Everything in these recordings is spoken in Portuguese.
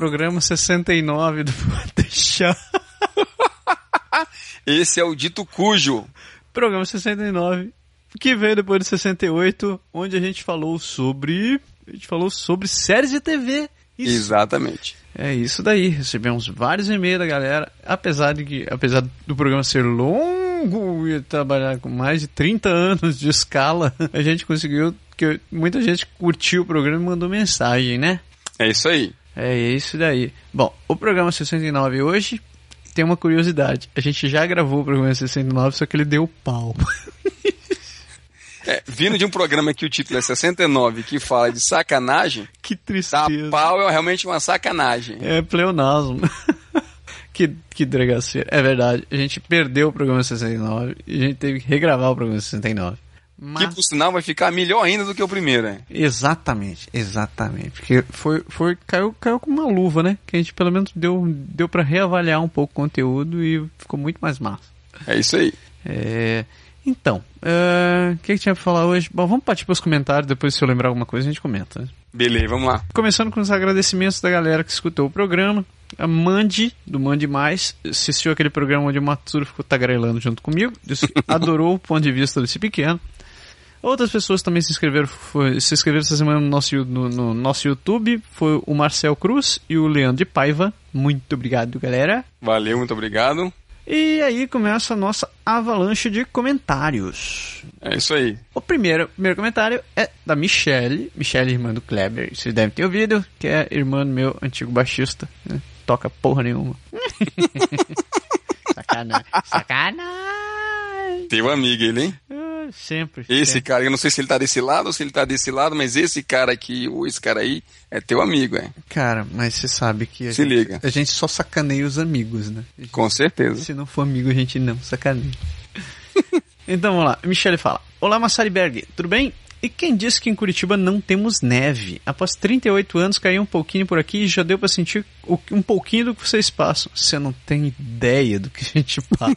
Programa 69 do Pode deixar. Esse é o dito cujo. Programa 69, que veio depois de 68, onde a gente falou sobre. A gente falou sobre séries de TV. Isso. Exatamente. É isso daí. Recebemos vários e-mails da galera. Apesar de que, apesar do programa ser longo e trabalhar com mais de 30 anos de escala, a gente conseguiu que muita gente curtiu o programa e mandou mensagem, né? É isso aí. É isso daí. Bom, o programa 69 hoje tem uma curiosidade. A gente já gravou o programa 69, só que ele deu pau. É, vindo de um programa que o título é 69, que fala de sacanagem, que dar tristeza. pau é realmente uma sacanagem. É pleonasmo. que, que dragaceira. É verdade. A gente perdeu o programa 69 e a gente teve que regravar o programa 69. Mas... Que por sinal vai ficar melhor ainda do que o primeiro, hein? Exatamente, exatamente. Porque foi, foi caiu, caiu com uma luva, né? Que a gente pelo menos deu, deu para reavaliar um pouco o conteúdo e ficou muito mais massa. É isso aí. É, então, é, o que, que tinha pra falar hoje? Bom, vamos partir pros comentários, depois se eu lembrar alguma coisa a gente comenta. né? Beleza, vamos lá. Começando com os agradecimentos da galera que escutou o programa. A Mandy, do Mande Mais, assistiu aquele programa onde o Matsuro ficou tagarelando junto comigo. Adorou o ponto de vista desse pequeno. Outras pessoas também se inscreveram, foi- se inscreveram essa semana no nosso, no, no nosso YouTube. Foi o Marcel Cruz e o Leandro de Paiva. Muito obrigado, galera. Valeu, muito obrigado. E aí começa a nossa avalanche de comentários. É isso aí. O primeiro, primeiro comentário é da Michelle, Michelle, irmã do Kleber. Vocês devem ter ouvido, que é irmã do meu antigo baixista. né? Toca porra nenhuma. Sacanagem. Sacanagem. Teu amigo ele, hein? Sempre. Esse sempre. cara, eu não sei se ele tá desse lado ou se ele tá desse lado, mas esse cara aqui, ou esse cara aí, é teu amigo, hein? Cara, mas você sabe que a Se gente, liga. a gente só sacaneia os amigos, né? Com certeza. Se não for amigo, a gente não sacaneia. então vamos lá. Michele fala: Olá, Massariberg, tudo bem? E quem disse que em Curitiba não temos neve? Após 38 anos, caiu um pouquinho por aqui e já deu pra sentir o- um pouquinho do que vocês passam. Você não tem ideia do que a gente passa.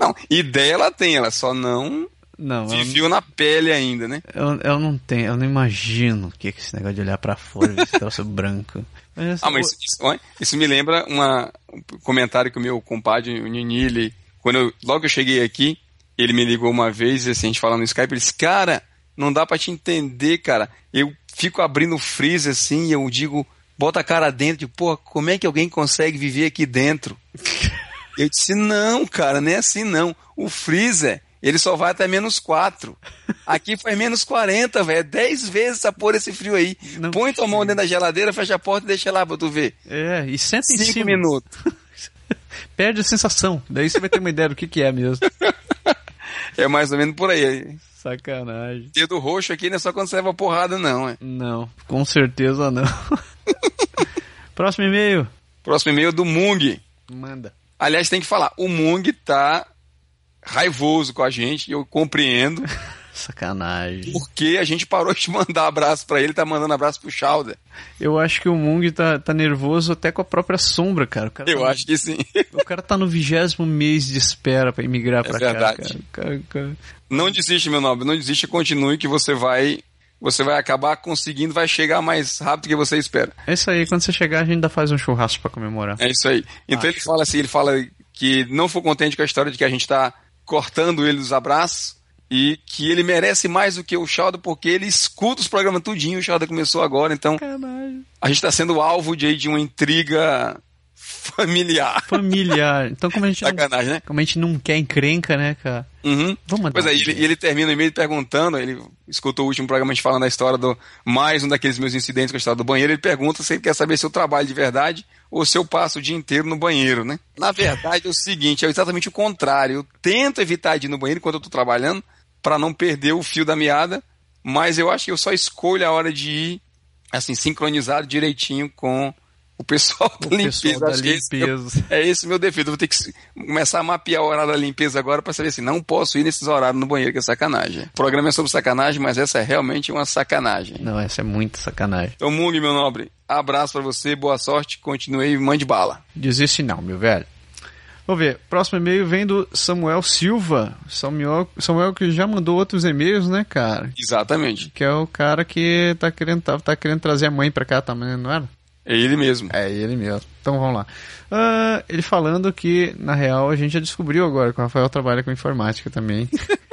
Não, ideia ela tem, ela só não não, viveu na pele ainda, né? eu, eu não tenho, eu não imagino o que é esse negócio de olhar pra fora e esse troço branco. Mas, Ah, mas isso, olha, isso me lembra uma, um comentário que o meu compadre, o Nini, ele, quando eu, logo que eu cheguei aqui, ele me ligou uma vez, assim, a gente falando no Skype, ele disse, cara, não dá pra te entender, cara. Eu fico abrindo o freezer assim e eu digo, bota a cara dentro, tipo, pô, como é que alguém consegue viver aqui dentro? Eu disse, não, cara, não é assim não. O freezer, ele só vai até menos 4. Aqui faz menos 40, velho. É 10 vezes essa porra esse frio aí. Não Põe tua mão dentro da geladeira, fecha a porta e deixa lá pra tu ver. É, e senta em 5 cima. minutos. Perde a sensação. Daí você vai ter uma ideia do que, que é mesmo. É mais ou menos por aí. Sacanagem. Dedo roxo aqui não é só quando você leva porrada, não. É. Não, com certeza não. Próximo e-mail. Próximo e-mail do Mung. Manda. Aliás, tem que falar, o Mung tá raivoso com a gente, e eu compreendo, Sacanagem. porque a gente parou de mandar abraço pra ele, tá mandando abraço pro Chowder. Eu acho que o Mung tá, tá nervoso até com a própria sombra, cara. Cara Eu tá, acho que sim. O cara tá no vigésimo mês de espera pra emigrar pra verdade. cá, cara. Cara, cara. Não desiste, meu nobre, não desiste, continue que você vai, você vai acabar conseguindo, vai chegar mais rápido que você espera. É isso aí, quando você chegar a gente ainda faz um churrasco pra comemorar. É isso aí. Então ele fala assim, ele fala que não foi contente com a história de que a gente tá cortando ele dos abraços e que ele merece mais do que o Chowder porque ele escuta os programas tudinho, o Chowder começou agora, então Sacanagem. a gente está sendo alvo de, de uma intriga familiar. Familiar. Então, como a gente, Sacanagem, não, né? como a gente não quer encrenca, né, cara? Uhum. Vamos mandar. Pois é, e ele, ele termina o e-mail perguntando, ele escutou o último programa a gente falando da história do mais um daqueles meus incidentes com a história do banheiro, ele pergunta se ele quer saber se eu trabalho de verdade ou se eu passo o dia inteiro no banheiro, né? Na verdade é o seguinte, é exatamente o contrário. Eu tento evitar de ir no banheiro quando eu tô trabalhando para não perder o fio da meada, mas eu acho que eu só escolho a hora de ir assim sincronizado direitinho com o pessoal da O limpeza. pessoal da Acho que esse é limpeza. é esse meu defeito. Eu vou ter que começar a mapear o horário da limpeza agora para saber assim, não posso ir nesses horários no banheiro, que é sacanagem. O programa é sobre sacanagem, mas essa é realmente uma sacanagem. Não, essa é muita sacanagem. Então, Mung, meu nobre, abraço para você, boa sorte, continue e mande bala. Desiste não, meu velho. Vamos ver. Próximo e-mail vem do Samuel Silva. Samuel, Samuel que já mandou outros e-mails, né, cara? Exatamente. Que é o cara que tá querendo, tá, tá querendo trazer a mãe pra cá também, não era? É ele mesmo. É ele mesmo. Então vamos lá. Ah, ele falando que, na real, a gente já descobriu agora que o Rafael trabalha com informática também.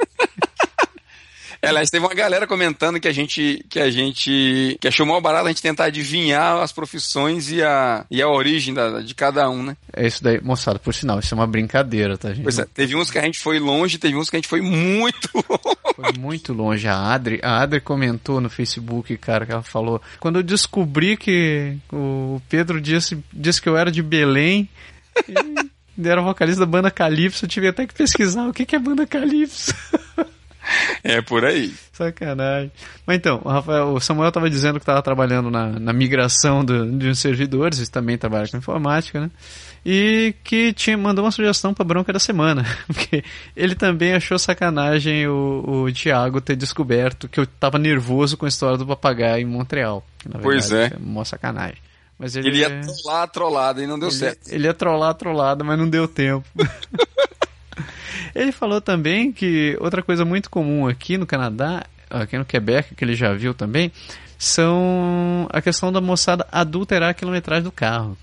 É, Aliás, teve uma galera comentando que a gente que a gente que achou mal barato a gente tentar adivinhar as profissões e a, e a origem da, de cada um, né? É isso daí, moçada, por sinal, isso é uma brincadeira, tá, gente? Pois é, teve uns que a gente foi longe, teve uns que a gente foi muito longe. Foi muito longe. A Adri, a Adri comentou no Facebook, cara, que ela falou. Quando eu descobri que o Pedro disse, disse que eu era de Belém, e era vocalista da banda Calypso, eu tive até que pesquisar o que que é banda Calypso. É por aí. Sacanagem. Mas então, o, Rafael, o Samuel estava dizendo que estava trabalhando na, na migração do, de uns servidores, ele também trabalha com informática, né? E que tinha, mandou uma sugestão para bronca da semana. Porque ele também achou sacanagem o, o Thiago ter descoberto que eu estava nervoso com a história do papagaio em Montreal. Que, na Pois verdade, é. Uma sacanagem. Mas ele, Ele ia trollar a trollada e não deu ele, certo. ele ia trollar a trollada, mas não deu tempo. ele falou também que outra coisa muito comum aqui no Canadá, aqui no Quebec, que ele já viu também, são a questão da moçada adulterar a quilometragem do carro.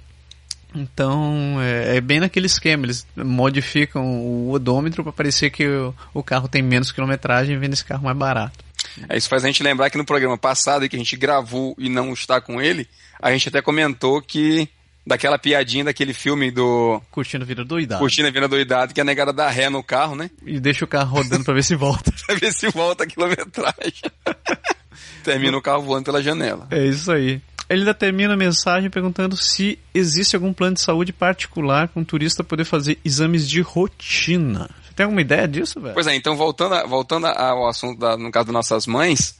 Então, é, é bem naquele esquema, eles modificam o odômetro para parecer que o, o carro tem menos quilometragem e vende esse carro mais barato. É, isso faz a gente lembrar que no programa passado que a gente gravou e não está com ele, a gente até comentou que daquela piadinha daquele filme do Curtindo a vida doidado. Curtindo a Vida Doidado, que a negada dá ré no carro, né? E deixa o carro rodando para ver se volta. Pra ver se volta a quilometragem. Termina o carro voando pela janela. É isso aí. Ele ainda termina a mensagem perguntando se existe algum plano de saúde particular para um turista poder fazer exames de rotina. Você tem alguma ideia disso, velho? Pois é, então voltando, a- voltando ao assunto, da- no caso das nossas mães,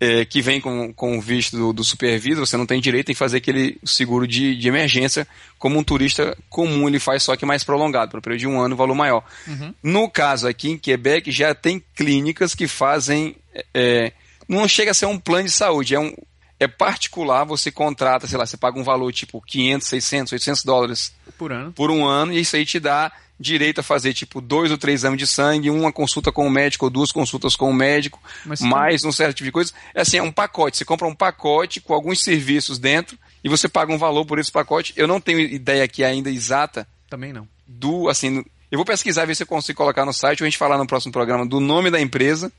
é, que vem com, com o visto do, do superviso, você não tem direito em fazer aquele seguro de, de emergência como um turista comum ele faz, só que mais prolongado, para período de um ano, valor maior. No caso aqui em Quebec, já tem clínicas que fazem. é, não chega a ser um plano de saúde, é um. É particular, você contrata, sei lá, você paga um valor tipo 500, 600, 800 dólares Por ano. por um ano e isso aí te dá direito a fazer tipo dois ou três exames de sangue, uma consulta com o médico ou duas consultas com o médico, Mas mais um certo tipo de coisa. É assim, é um pacote. Você compra um pacote com alguns serviços dentro e você paga um valor por esse pacote. Eu não tenho ideia aqui ainda exata Também não. do assim. Eu vou pesquisar ver se eu consigo colocar no site ou a gente falar no próximo programa do nome da empresa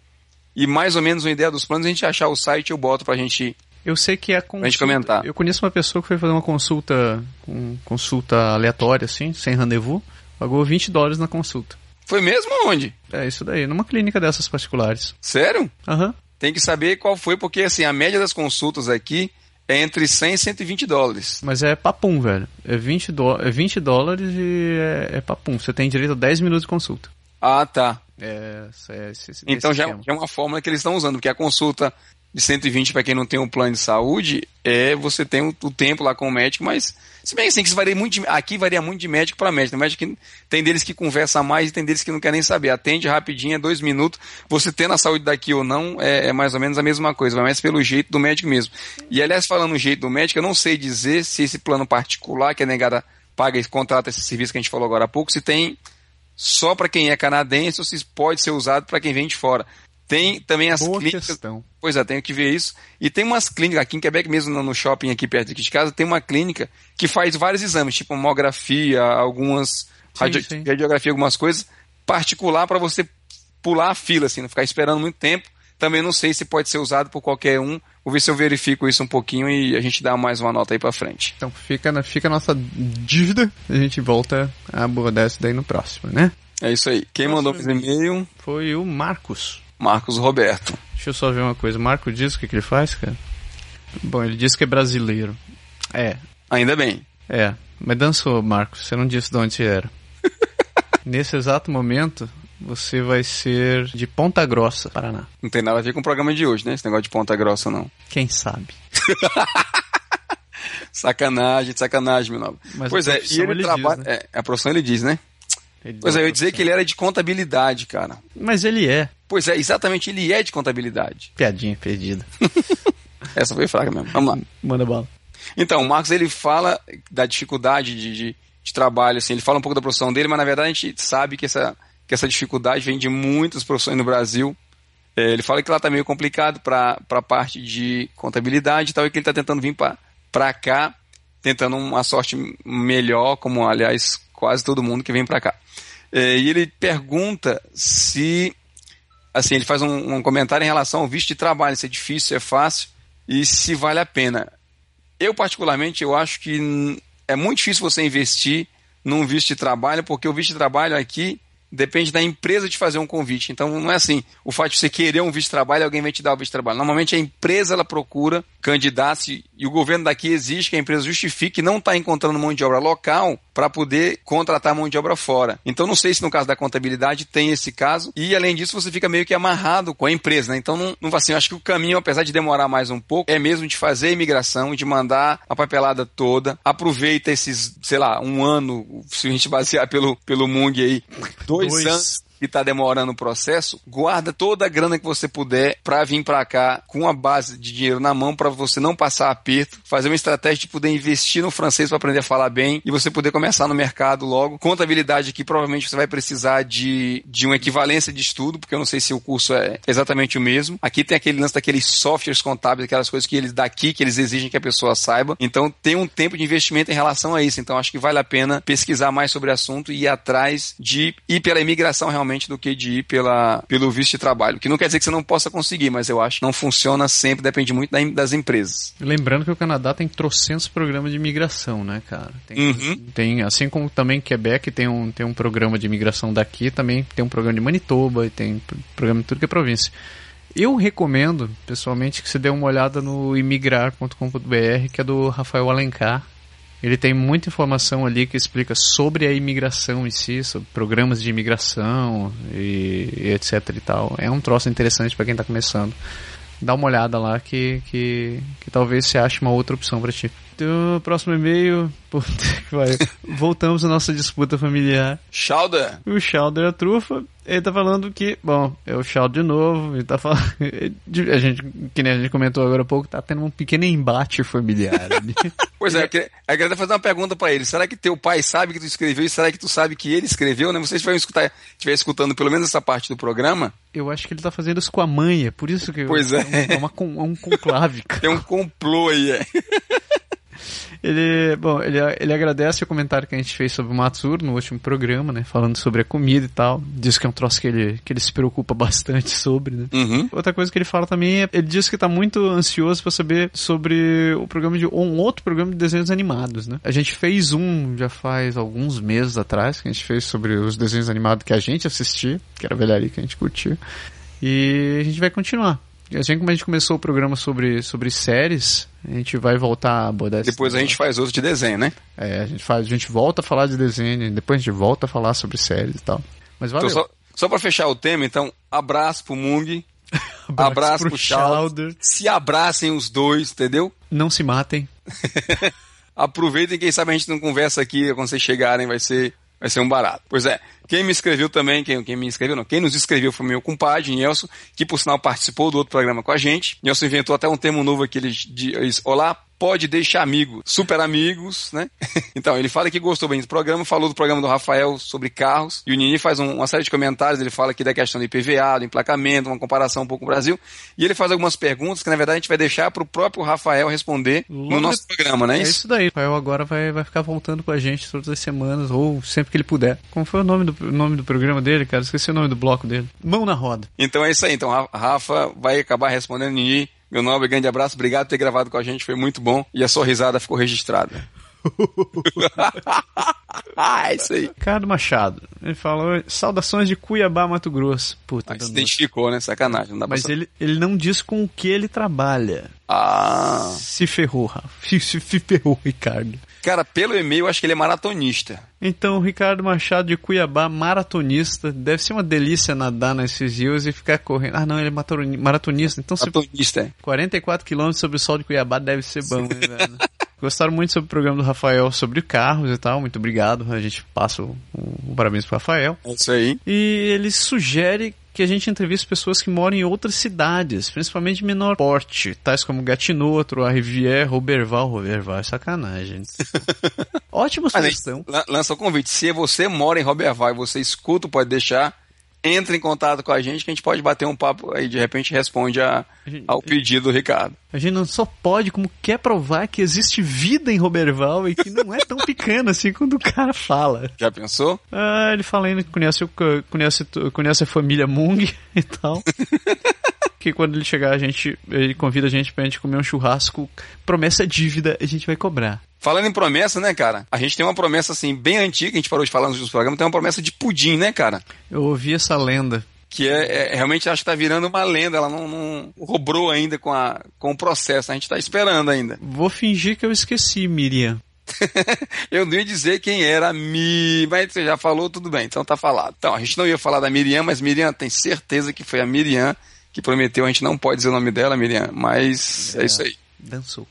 e mais ou menos uma ideia dos planos. A gente achar o site eu boto pra gente. Eu sei que é consulta. gente comentar. Eu conheço uma pessoa que foi fazer uma consulta, um, consulta aleatória, assim, sem rendezvous. Pagou 20 dólares na consulta. Foi mesmo onde? É isso daí, numa clínica dessas particulares. Sério? Aham. Tem que saber qual foi, porque assim, a média das consultas aqui é entre 100 e 120 dólares. Mas é papum, velho. É 20, dó é 20 dólares e é, é papum. Você tem direito a 10 minutos de consulta. Ah, tá. É, é esse, esse Então já, já é uma fórmula que eles estão usando, porque a consulta de 120 para quem não tem um plano de saúde é você tem o, o tempo lá com o médico, mas se bem assim que isso varia muito de- aqui varia muito de médico para médico. Médico tem deles que conversa mais e tem deles que não quer nem saber. Atende rapidinho, é dois minutos. Você tendo a saúde daqui ou não é, é mais ou menos a mesma coisa, mais pelo jeito do médico mesmo. E aliás, falando no jeito do médico, eu não sei dizer se esse plano particular que a negada paga e contrata esse serviço que a gente falou agora há pouco, se tem só para quem é canadense ou se pode ser usado para quem vem de fora. Tem também as Boa clínicas. questão. Pois é, tenho que ver isso. E tem umas clínicas, aqui em Quebec mesmo, no- shopping aqui perto aqui de casa, tem uma clínica que faz vários exames, tipo mamografia, algumas radio- sim. radiografia, algumas coisas, particular para você pular a fila, assim, não ficar esperando muito tempo. também não sei se pode ser usado por qualquer um. Vou ver se eu verifico isso um pouquinho e a gente dá mais uma nota aí pra frente. Então fica, fica a nossa dívida. A gente volta a abordar isso daí no próximo, né? É isso aí. Quem mandou esse e-mail? Foi o Marcos. Marcos Roberto. Deixa eu só ver uma coisa. O Marco diz o que, que ele faz, cara? Bom, ele diz que é brasileiro. É. Ainda bem. É. Mas dançou, Marcos. Você não disse de onde era. Nesse exato momento, você vai ser de Ponta Grossa, Paraná. Não tem nada a ver com o programa de hoje, né? Esse negócio de Ponta Grossa, não. Quem sabe? sacanagem, sacanagem, meu nome. Mas pois é, e ele, ele trabalha. Diz, né? é, a profissão ele diz, né? Ele pois é, eu ia dizer que ele era de contabilidade, cara. Mas ele é. Pois é, exatamente, ele é de contabilidade. Piadinha perdida. Essa foi fraca mesmo. Vamos lá. Manda bala. Então, o Marcos ele fala da dificuldade de, de, de, trabalho, assim, ele fala um pouco da profissão dele, mas na verdade a gente sabe que essa, que essa dificuldade vem de muitas profissões no Brasil. É, ele fala que lá está meio complicado para a parte de contabilidade e tal, e que ele está tentando vir para cá, tentando uma sorte melhor, como aliás quase todo mundo que vem para cá. É, e ele pergunta se, assim, ele faz um, um comentário em relação ao visto de trabalho, se é difícil, se é fácil e se vale a pena. Eu, particularmente, eu acho que é muito difícil você investir num visto de trabalho, porque o visto de trabalho aqui depende da empresa de fazer um convite. Então não é assim, o fato de você querer um visto de trabalho, alguém vai te dar o visto de trabalho. Normalmente a empresa ela procura candidatos e o governo daqui exige que a empresa justifique que não está encontrando mão de obra local para poder contratar mão de obra fora. Então não sei se no caso da contabilidade tem esse caso e além disso você fica meio que amarrado com a empresa, né? Então não, não assim, eu acho que o caminho, apesar de demorar mais um pouco, é mesmo de fazer a imigração, de mandar a papelada toda, aproveita esses, sei lá, um ano, se a gente basear pelo, pelo Mung aí, dois, dois. anos que está demorando o processo, guarda toda a grana que você puder para vir para cá com a base de dinheiro na mão para você não passar aperto, fazer uma estratégia de poder investir no francês para aprender a falar bem e você poder começar no mercado logo. Contabilidade aqui provavelmente você vai precisar de, de uma equivalência de estudo, porque eu não sei se o curso é exatamente o mesmo. Aqui tem aquele lance daqueles softwares contábeis, aquelas coisas que eles daqui que eles exigem que a pessoa saiba. Então tem um tempo de investimento em relação a isso. Então acho que vale a pena pesquisar mais sobre o assunto e ir atrás de ir pela imigração realmente realmente do que de ir pela, pelo visto de trabalho. Que não quer dizer que você não possa conseguir, mas eu acho que não funciona sempre, depende muito das empresas. Lembrando que o Canadá tem trocentos programas de imigração, né, cara? Tem, uhum. tem, assim como também Quebec tem um, tem um programa de imigração daqui, também tem um programa de Manitoba e tem programa de tudo que é província. Eu recomendo, pessoalmente, que você dê uma olhada no imigrar.com.br, que é do Rafael Alencar. Ele tem muita informação ali que explica sobre a imigração em si, sobre programas de imigração e, e etc e tal. É um troço interessante para quem está começando. Dá uma olhada lá que, que, que talvez você ache uma outra opção para ti. Então, próximo e-mail. Puta que. Voltamos à nossa disputa familiar. Schauder. O Schauder, a trufa, ele tá falando que, bom, é o Schauder de novo, ele tá falando. A gente, que nem a gente comentou agora há pouco, tá tendo um pequeno embate familiar. pois é, eu queria fazer uma pergunta para ele. Será que teu pai sabe que tu escreveu e será que tu sabe que ele escreveu, né? Vocês estiver escutar, estiver escutando pelo menos essa parte do programa. Eu acho que ele tá fazendo isso com a mãe, é por isso que. Pois é. É, uma, é um conclave. Tem um complô aí, é. Ele, bom, ele, ele agradece o comentário que a gente fez sobre o Matsuro no último programa, né? Falando sobre a comida e tal. Diz que é um troço que ele, que ele se preocupa bastante sobre, né? Uhum. Outra coisa que ele fala também é, ele diz que tá muito ansioso para saber sobre o programa de, um outro programa de desenhos animados, né? A gente fez um já faz alguns meses atrás, que a gente fez sobre os desenhos animados que a gente assistia, que era a velharia que a gente curtia. E a gente vai continuar. Assim como a gente começou o programa sobre, sobre séries, a gente vai voltar a abordar Depois a gente faz outro de desenho, né? É, a gente, faz, a gente volta a falar de desenho, depois a gente volta a falar sobre séries e tal. Mas valeu. Então, só, só pra fechar o tema, então, abraço pro Mung. abraço, abraço pro, pro Chowder. Se abracem os dois, entendeu? Não se matem. Aproveitem, quem sabe a gente não conversa aqui, quando vocês chegarem vai ser vai ser um barato. Pois é, quem me escreveu também, quem, quem me escreveu, não, quem nos escreveu foi meu compadre, Nelson, que por sinal participou do outro programa com a gente. Nelson inventou até um termo novo aqui, ele diz, olá, pode deixar amigo, super amigos, né? Então, ele fala que gostou bem do programa, falou do programa do Rafael sobre carros, e o Nini faz um, uma série de comentários, ele fala aqui da questão do IPVA, do emplacamento, uma comparação um pouco com o Brasil, e ele faz algumas perguntas que, na verdade, a gente vai deixar para o próprio Rafael responder Logo no nosso de... programa, né? É isso daí. O Rafael agora vai, vai ficar voltando com a gente todas as semanas, ou sempre que ele puder. Como foi o nome do, nome do programa dele, cara? Esqueci o nome do bloco dele. Mão na roda. Então é isso aí. Então, a Rafa vai acabar respondendo Nini meu nobre, grande abraço, obrigado por ter gravado com a gente, foi muito bom e a sua risada ficou registrada. ah, é isso aí. Ricardo Machado. Ele falou: saudações de Cuiabá, Mato Grosso. Puta, Mas se identificou, né? Sacanagem. Não dá Mas ele, ele não diz com o que ele trabalha. Ah. Se ferrou, Rafa. Se, se ferrou, Ricardo. Cara, pelo e-mail, acho que ele é maratonista. Então, Ricardo Machado de Cuiabá, maratonista. Deve ser uma delícia nadar nesses rios e ficar correndo. Ah, não, ele é maratonista. Então, maratonista, se... é. 44 quilômetros sobre o sol de Cuiabá deve ser bom, né, velho? Gostaram muito sobre o programa do Rafael sobre carros e tal. Muito obrigado. A gente passa o, o, o parabéns pro Rafael. É isso aí. E ele sugere que a gente entrevista pessoas que moram em outras cidades, principalmente de menor porte, tais como Gatineau, a Rivière, Roberval. Roberval é sacanagem. Ótima sugestão. Lança o convite. Se você mora em Roberval e você escuta, pode deixar entre em contato com a gente que a gente pode bater um papo aí, de repente responde a, ao pedido do Ricardo. A gente não só pode, como quer provar que existe vida em Roberval e que não é tão pequena assim quando o cara fala. Já pensou? Ah, ele fala ainda que conhece, conhece, conhece a família Mung e tal. que quando ele chegar, a gente, ele convida a gente pra gente comer um churrasco. Promessa dívida, a gente vai cobrar. Falando em promessa, né, cara? A gente tem uma promessa, assim, bem antiga, a gente parou de falar nos programas, tem uma promessa de pudim, né, cara? Eu ouvi essa lenda. Que é, é realmente acho que tá virando uma lenda, ela não, não robrou ainda com, a, com o processo, a gente tá esperando ainda. Vou fingir que eu esqueci, Miriam. eu não ia dizer quem era Mi, mas você já falou, tudo bem, então tá falado. Então, a gente não ia falar da Miriam, mas Miriam tem certeza que foi a Miriam que prometeu, a gente não pode dizer o nome dela, Miriam, mas é, é isso aí. Dançou.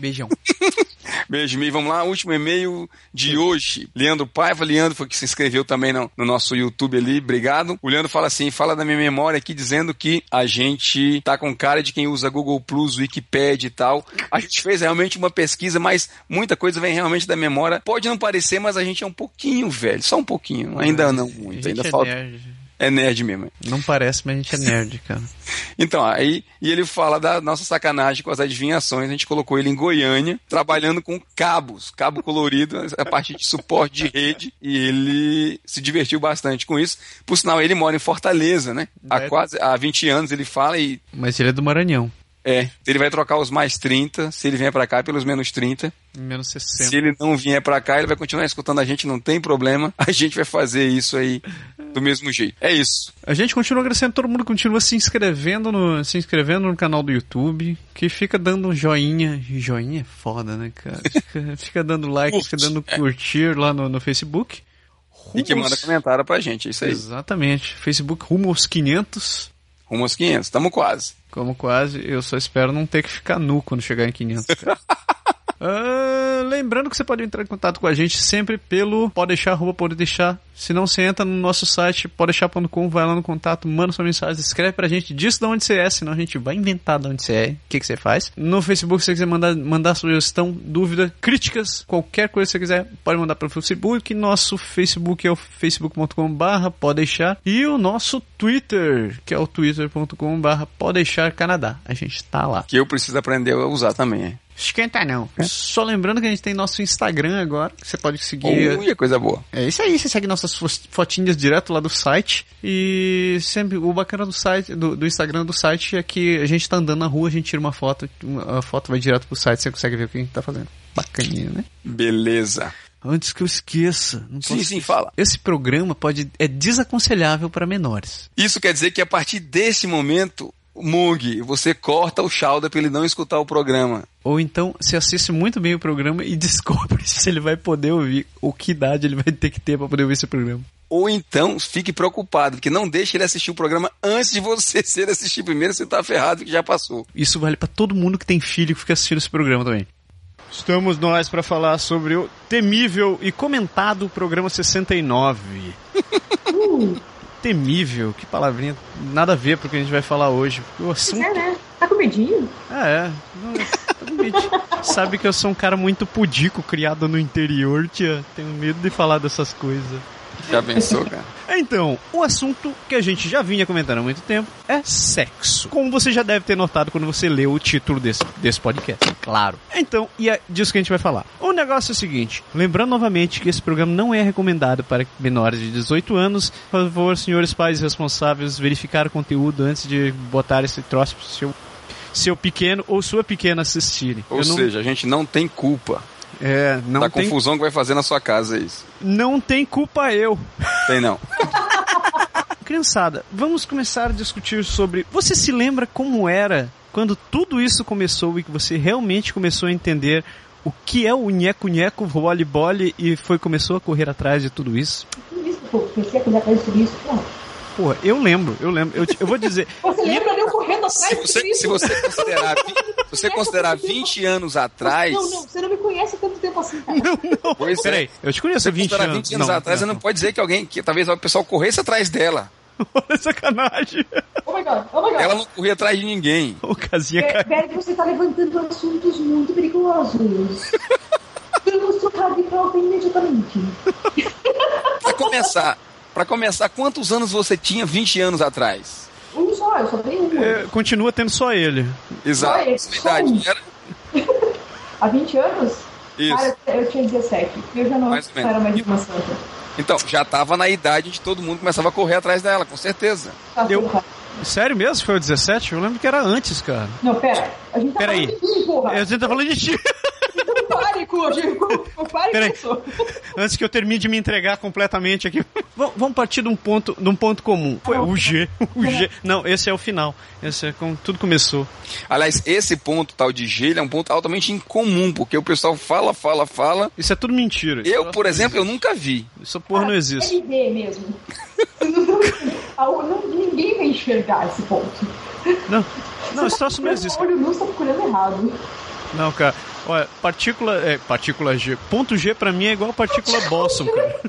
Beijão. Beijo, Mi. Vamos lá, último e-mail de hoje. Leandro Paiva, Leandro foi que se inscreveu também no, no, nosso YouTube ali, obrigado. O Leandro fala assim, fala da minha memória aqui, dizendo que a gente tá com cara de quem usa Google Plus, Wikipedia e tal. A gente fez realmente uma pesquisa, mas muita coisa vem realmente da memória. Pode não parecer, mas a gente é um pouquinho velho, só um pouquinho, ainda não muito, ainda é falta... Nerd. É nerd mesmo. Não parece, mas a gente é nerd, cara. então, aí e ele fala da nossa sacanagem com as adivinhações. A gente colocou ele em Goiânia, trabalhando com cabos, cabo colorido, a partir de suporte de rede. E ele se divertiu bastante com isso. Por sinal, ele mora em Fortaleza, né? Há quase há 20 anos ele fala e. Mas ele é do Maranhão. É, ele vai trocar os mais 30, se ele vier para cá pelos menos 30. Menos 60. Se ele não vier para cá, ele vai continuar escutando a gente, não tem problema. A gente vai fazer isso aí do mesmo jeito. É isso. A gente continua agradecendo, todo mundo continua se inscrevendo no, se inscrevendo no canal do YouTube, que fica dando um joinha. Joinha é foda, né, cara? Fica, fica dando like, fica dando curtir lá no, no Facebook. Rumo e que manda comentário pra gente, é isso aí. Exatamente. Facebook rumo aos 500. Rumo aos 500, estamos quase. Como quase, eu só espero não ter que ficar nu quando chegar em 500. Uh, lembrando que você pode entrar em contato com a gente sempre pelo pode deixar, pode deixar. Se não, você entra no nosso site, podeixar.com, vai lá no contato, manda sua mensagem, escreve pra gente, diz de onde você é, senão a gente vai inventar de onde você é, o que, que você faz. No Facebook, se você quiser mandar, mandar sugestão, dúvida, críticas, qualquer coisa que você quiser, pode mandar pro Facebook. Nosso Facebook é o facebook.com/barra pode deixar. E o nosso Twitter, que é o twitter.com/barra pode deixar Canadá. A gente tá lá. Que eu preciso aprender a usar também. Esquenta não. É. Só lembrando que a gente tem nosso Instagram agora, que você pode seguir. Ui, coisa boa. É isso aí, você segue nossas fotinhas direto lá do site. E sempre, o bacana do site, do, do, Instagram do site é que a gente tá andando na rua, a gente tira uma foto, a foto vai direto pro site, você consegue ver o que a gente tá fazendo. Bacaninha, né? Beleza. Antes que eu esqueça. Não sim, sim, fala. Esse programa pode é desaconselhável para menores. Isso quer dizer que a partir desse momento Mug, você corta o Shauda para ele não escutar o programa. Ou então você assiste muito bem o programa e descobre se ele vai poder ouvir, ou que idade ele vai ter que ter para poder ouvir esse programa. Ou então fique preocupado, porque não deixe ele assistir o programa antes de você ser assistir primeiro, você tá ferrado que já passou. Isso vale para todo mundo que tem filho que fica assistindo esse programa também. Estamos nós para falar sobre o temível e comentado programa 69. uh temível, que palavrinha, nada a ver pro que a gente vai falar hoje. O assunto... É, né? Tá com medinho? É, é. Não, tá com medinho. sabe que eu sou um cara muito pudico, criado no interior, tia. Tenho medo de falar dessas coisas. Já pensou, cara? Então, o assunto que a gente já vinha comentando há muito tempo é sexo. Como você já deve ter notado quando você leu o título desse, desse podcast. Claro. Então, e é disso que a gente vai falar. O negócio é o seguinte: lembrando novamente que esse programa não é recomendado para menores de 18 anos. Por favor, senhores pais responsáveis, verificar o conteúdo antes de botar esse troço pro seu, seu pequeno ou sua pequena assistirem. Ou não- seja, a gente não tem culpa é, não da tem, confusão que vai fazer na sua casa, é isso. não tem culpa eu. Tem não. Criançada, vamos começar a discutir sobre. Você se lembra como era quando tudo isso começou e que você realmente começou a entender o que é o nheco-nheco, voleibol e foi começou a correr atrás de tudo isso? Tudo isso, pô, comecei a correr atrás de tudo isso. Pô, Porra, eu lembro, eu lembro. Eu, eu vou dizer. Você lembra de eu correndo atrás Se de tudo você, isso? se você considerar, se você considerar 20 anos atrás, Não, não, você não me conhece há tanto tempo assim, cara. pois Peraí, é. eu te conheço Se há você 20 considerar anos. 20 anos atrás, você não pode dizer que alguém, que talvez o pessoal corresse atrás dela. Olha sacanagem. Oh my god, oh my god. Ela não corria atrás de ninguém. O casinha caiu. Berg, você tá levantando assuntos muito perigosos. Trocar de pauta imediatamente. Pra começar, pra começar, quantos anos você tinha 20 anos atrás? Um só, eu só tenho um. É, continua tendo só ele. Exato. Olha, Sua idade só era Há 20 anos? isso. Cara, eu tinha 17. Eu já não Mais era mais uma santa. Então, já tava na idade de todo mundo começava a correr atrás dela, com certeza. Tá, Eu-. Sério mesmo? Foi o 17? Eu lembro que era antes, cara. Não, pera. A gente tá Peraí. falando de mim, porra. A gente tá falando de ti. Peraí. com isso. Antes que eu termine de me entregar completamente aqui. V- Vamos partir de um ponto, de um ponto comum. Foi o G. O G. Não, esse é o final. Esse é como tudo começou. Aliás, esse ponto tal de G ele é um ponto altamente incomum, porque o pessoal fala, fala, fala. Isso é tudo mentira. Eu, Isso- por exemplo, eu nunca vi. Essa porra não existe. LD mesmo. Ah, não- Ninguém vai enxergar esse ponto. Não, não, esse troço não existe. Olho nu, você tá procurando errado. Não, cara. Olha, partícula. É, partícula G. Ponto G pra mim é igual partícula Boston, cara.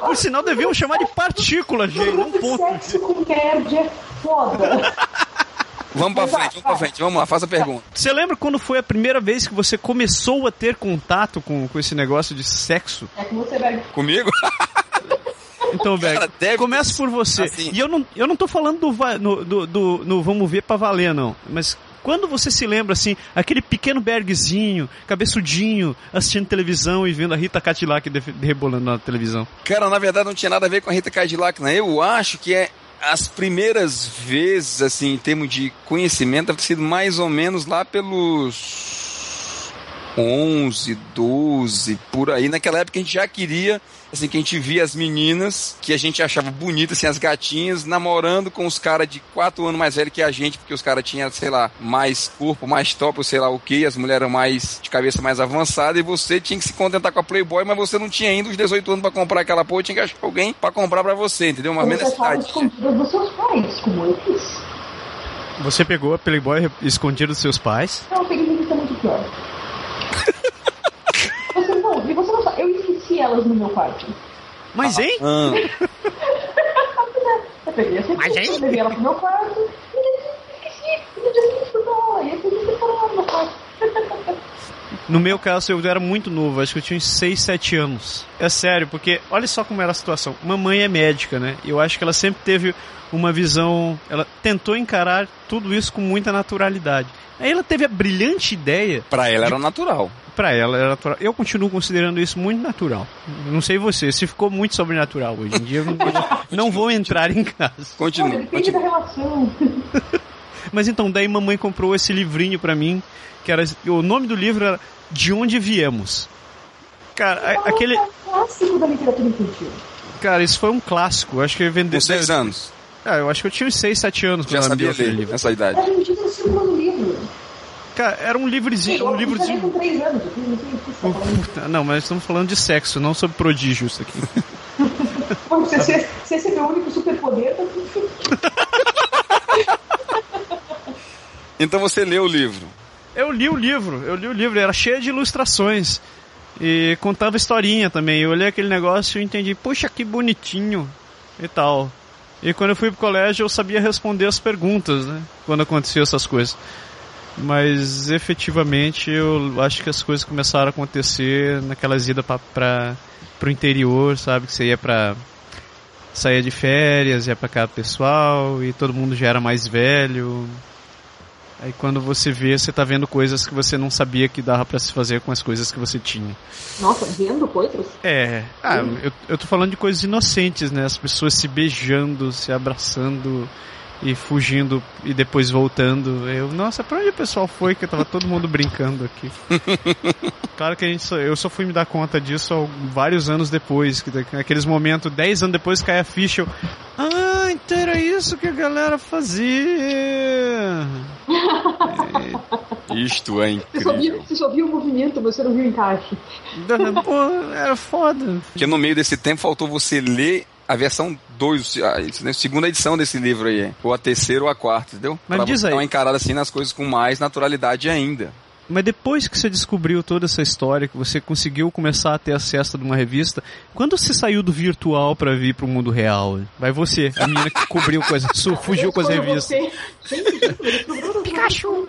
Por sinal, deviam chamar de partícula G, não ponto Sexo G. com nerd é foda. Vamos pra frente, vamos pra frente, vamos lá, faça a pergunta. Você lembra quando foi a primeira vez que você começou a ter contato com, com esse negócio de sexo? É que você vai. Comigo? Então, deve começa por você. assim. E eu não, eu não tô falando do, no, do, do- no vamos ver pra valer, não. Mas quando você se lembra, assim, aquele pequeno Bergzinho, cabeçudinho, assistindo televisão e vendo a Rita Cadillac rebolando na televisão. Cara, na verdade não tinha nada a ver com a Rita Cadillac, né? Eu acho que é as primeiras vezes, assim, em termos de conhecimento, deve ter sido mais ou menos lá pelos 11, 12, por aí. Naquela época a gente já queria, assim, que a gente via as meninas que a gente achava bonitas, assim, as gatinhas, namorando com os caras de 4 anos mais velhos que a gente, porque os caras tinham, sei lá, mais corpo, mais top, ou sei lá o que, as mulheres eram mais de cabeça mais avançada, e você tinha que se contentar com a Playboy, mas você não tinha ainda os 18 anos pra comprar aquela porra, tinha que achar alguém pra comprar pra você, entendeu? Uma Você menos achava idade. escondidas dos seus pais, como eu fiz. Você pegou a Playboy escondida dos seus pais? Não, eu peguei muito pior. você não, e você não sabe, eu esqueci elas no meu quarto. Mas, hein? Ah, Eu peguei essa Mas, hein? levei ela pro meu quarto e esqueci. No dia seguinte. E meu quarto. No meu caso, eu era muito novo, acho que eu tinha uns 6, 7 anos. É sério, porque olha só como era a situação. Mamãe é médica, né? Eu acho que ela sempre teve uma visão. Ela tentou encarar tudo isso com muita naturalidade. Aí ela teve a brilhante ideia, pra ela era natural. Pra ela era natural. Eu continuo considerando isso muito natural. Não sei você, se ficou muito sobrenatural hoje em dia, eu não, eu não vou entrar em casa. Continua, depende da relação. Mas então, daí mamãe comprou esse livrinho pra mim, que era. O nome do livro era De Onde Viemos. Cara, a- aquele. É um clássico da literatura infantil. Cara, isso foi um clássico. Acho que vendeu. Com seis anos. Ah, eu acho que eu tinha uns 6, 7 anos quando Já sabia ler livro. nessa idade. Cara, era um livrezinho, um Eu já li livrozinho. com 3 anos. Puta, Não, mas estamos falando de sexo, não sobre prodígios aqui. Bom, Se se- se esse é meu único superpoder, tá Então você leu o livro. Eu li o livro, eu li o livro, era cheio de ilustrações. E contava historinha também. Eu olhei aquele negócio e entendi, puxa, que bonitinho e tal. E quando eu fui pro colégio eu sabia responder as perguntas, né? Quando aconteciam essas coisas. Mas efetivamente eu acho que as coisas começaram a acontecer naquelas idas pra, pro interior, sabe? Que você ia pra. saía de férias, ia pra casa pessoal e todo mundo já era mais velho. Aí quando você vê, você tá vendo coisas que você não sabia que dava para se fazer com as coisas que você tinha. Nossa, vendo coisas? É. Ah, eu, eu tô falando de coisas inocentes, né? As pessoas se beijando, se abraçando e fugindo e depois voltando. Eu, nossa, pra onde o pessoal foi que tava todo mundo brincando aqui? claro que a gente só, eu só fui me dar conta disso vários anos depois, que naqueles momentos, 10 anos depois cai a ficha, eu, ah, então era isso que a galera fazia. Isto é Você só, viu, incrível. você só viu o movimento, você não viu o encaixe. Pô, era foda. Porque no meio desse tempo faltou você ler a versão 2, a segunda edição desse livro aí, ou a terceira ou a quarta, entendeu? Mas pra diz aí. dar uma encarada assim nas coisas com mais naturalidade ainda. Mas depois que você descobriu toda essa história, que você conseguiu começar a ter acesso a uma revista, quando você saiu do virtual pra vir pro mundo real? Vai você, a menina que cobriu coisa, fugiu com as revistas. Pikachu.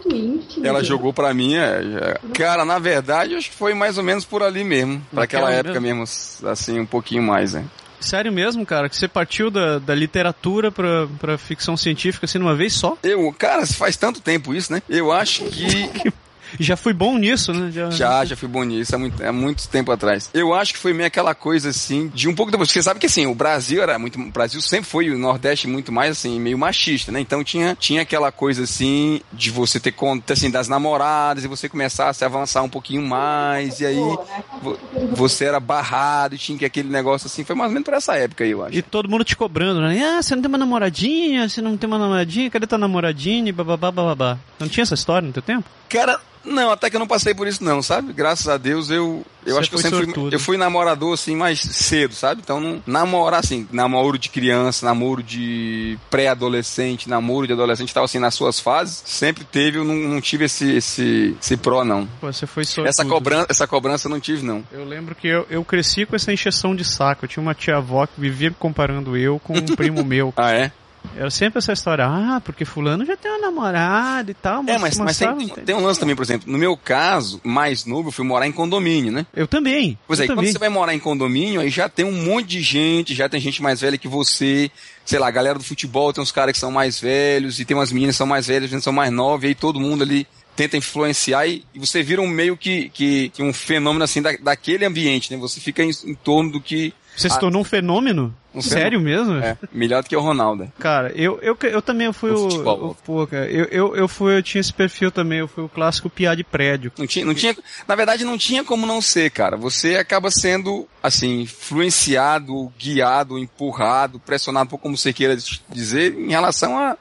Ela jogou pra mim, é, é, cara, na verdade, acho que foi mais ou menos por ali mesmo. Pra aquela Naquela época mesmo, assim, um pouquinho mais, né? Sério mesmo, cara, que você partiu da, da literatura pra, pra ficção científica assim numa vez só? Eu, cara, faz tanto tempo isso, né? Eu acho que Já fui bom nisso, né? Já, Já, já fui bom nisso há muito, há muito tempo atrás. Eu acho que foi meio aquela coisa assim, de um pouco depois. Você sabe que assim, o Brasil era muito. O Brasil sempre foi o Nordeste muito mais assim, meio machista, né? Então tinha, tinha aquela coisa assim, de você ter conta assim, das namoradas e você começar a se avançar um pouquinho mais, e aí vo- você era barrado e tinha que aquele negócio assim. Foi mais ou menos por essa época aí, eu acho. E todo mundo te cobrando, né? Ah, você não tem uma namoradinha, você não tem uma namoradinha, cadê tua namoradinha? E bababá, bababá. Não tinha essa história no teu tempo? Cara, não, até que eu não passei por isso não, sabe? Graças a Deus eu eu Você acho que eu sempre fui, eu fui namorador assim mais cedo, sabe? Então não namorar assim, namoro de criança, namoro de pré-adolescente, namoro de adolescente, tal assim nas suas fases, sempre teve, eu não, não tive esse esse esse pró não. Você foi sortudo. Essa cobrança, essa cobrança eu não tive não. Eu lembro que eu, eu cresci com essa encheção de saco. Eu tinha uma tia-avó que vivia comparando eu com um primo meu. Ah, é? Era sempre essa história, ah, porque fulano já tem uma namorada e tal. É, mas, mas tem, tem um lance também, por exemplo, no meu caso, mais novo, eu fui morar em condomínio, né? Eu também. Pois é, quando você vai morar em condomínio, aí já tem um monte de gente, já tem gente mais velha que você, sei lá, a galera do futebol tem uns caras que são mais velhos, e tem umas meninas que são mais velhas, gente são mais novas, e aí todo mundo ali tenta influenciar e, e você vira um meio que, que, que um fenômeno assim da, daquele ambiente, né? Você fica em, em torno do que. Você se Ah, tornou um fenômeno? Um Sério mesmo? É, melhor do que o Ronaldo. Cara, eu, eu, eu também fui O o. futebol. o- pô, cara, eu, eu, eu fui, eu tinha esse perfil também, eu fui o clássico piá de prédio. Não tinha, não tinha, na verdade, não tinha como não ser, cara. Você acaba sendo, assim, influenciado, guiado, empurrado, pressionado, por como você queira dizer, em relação a,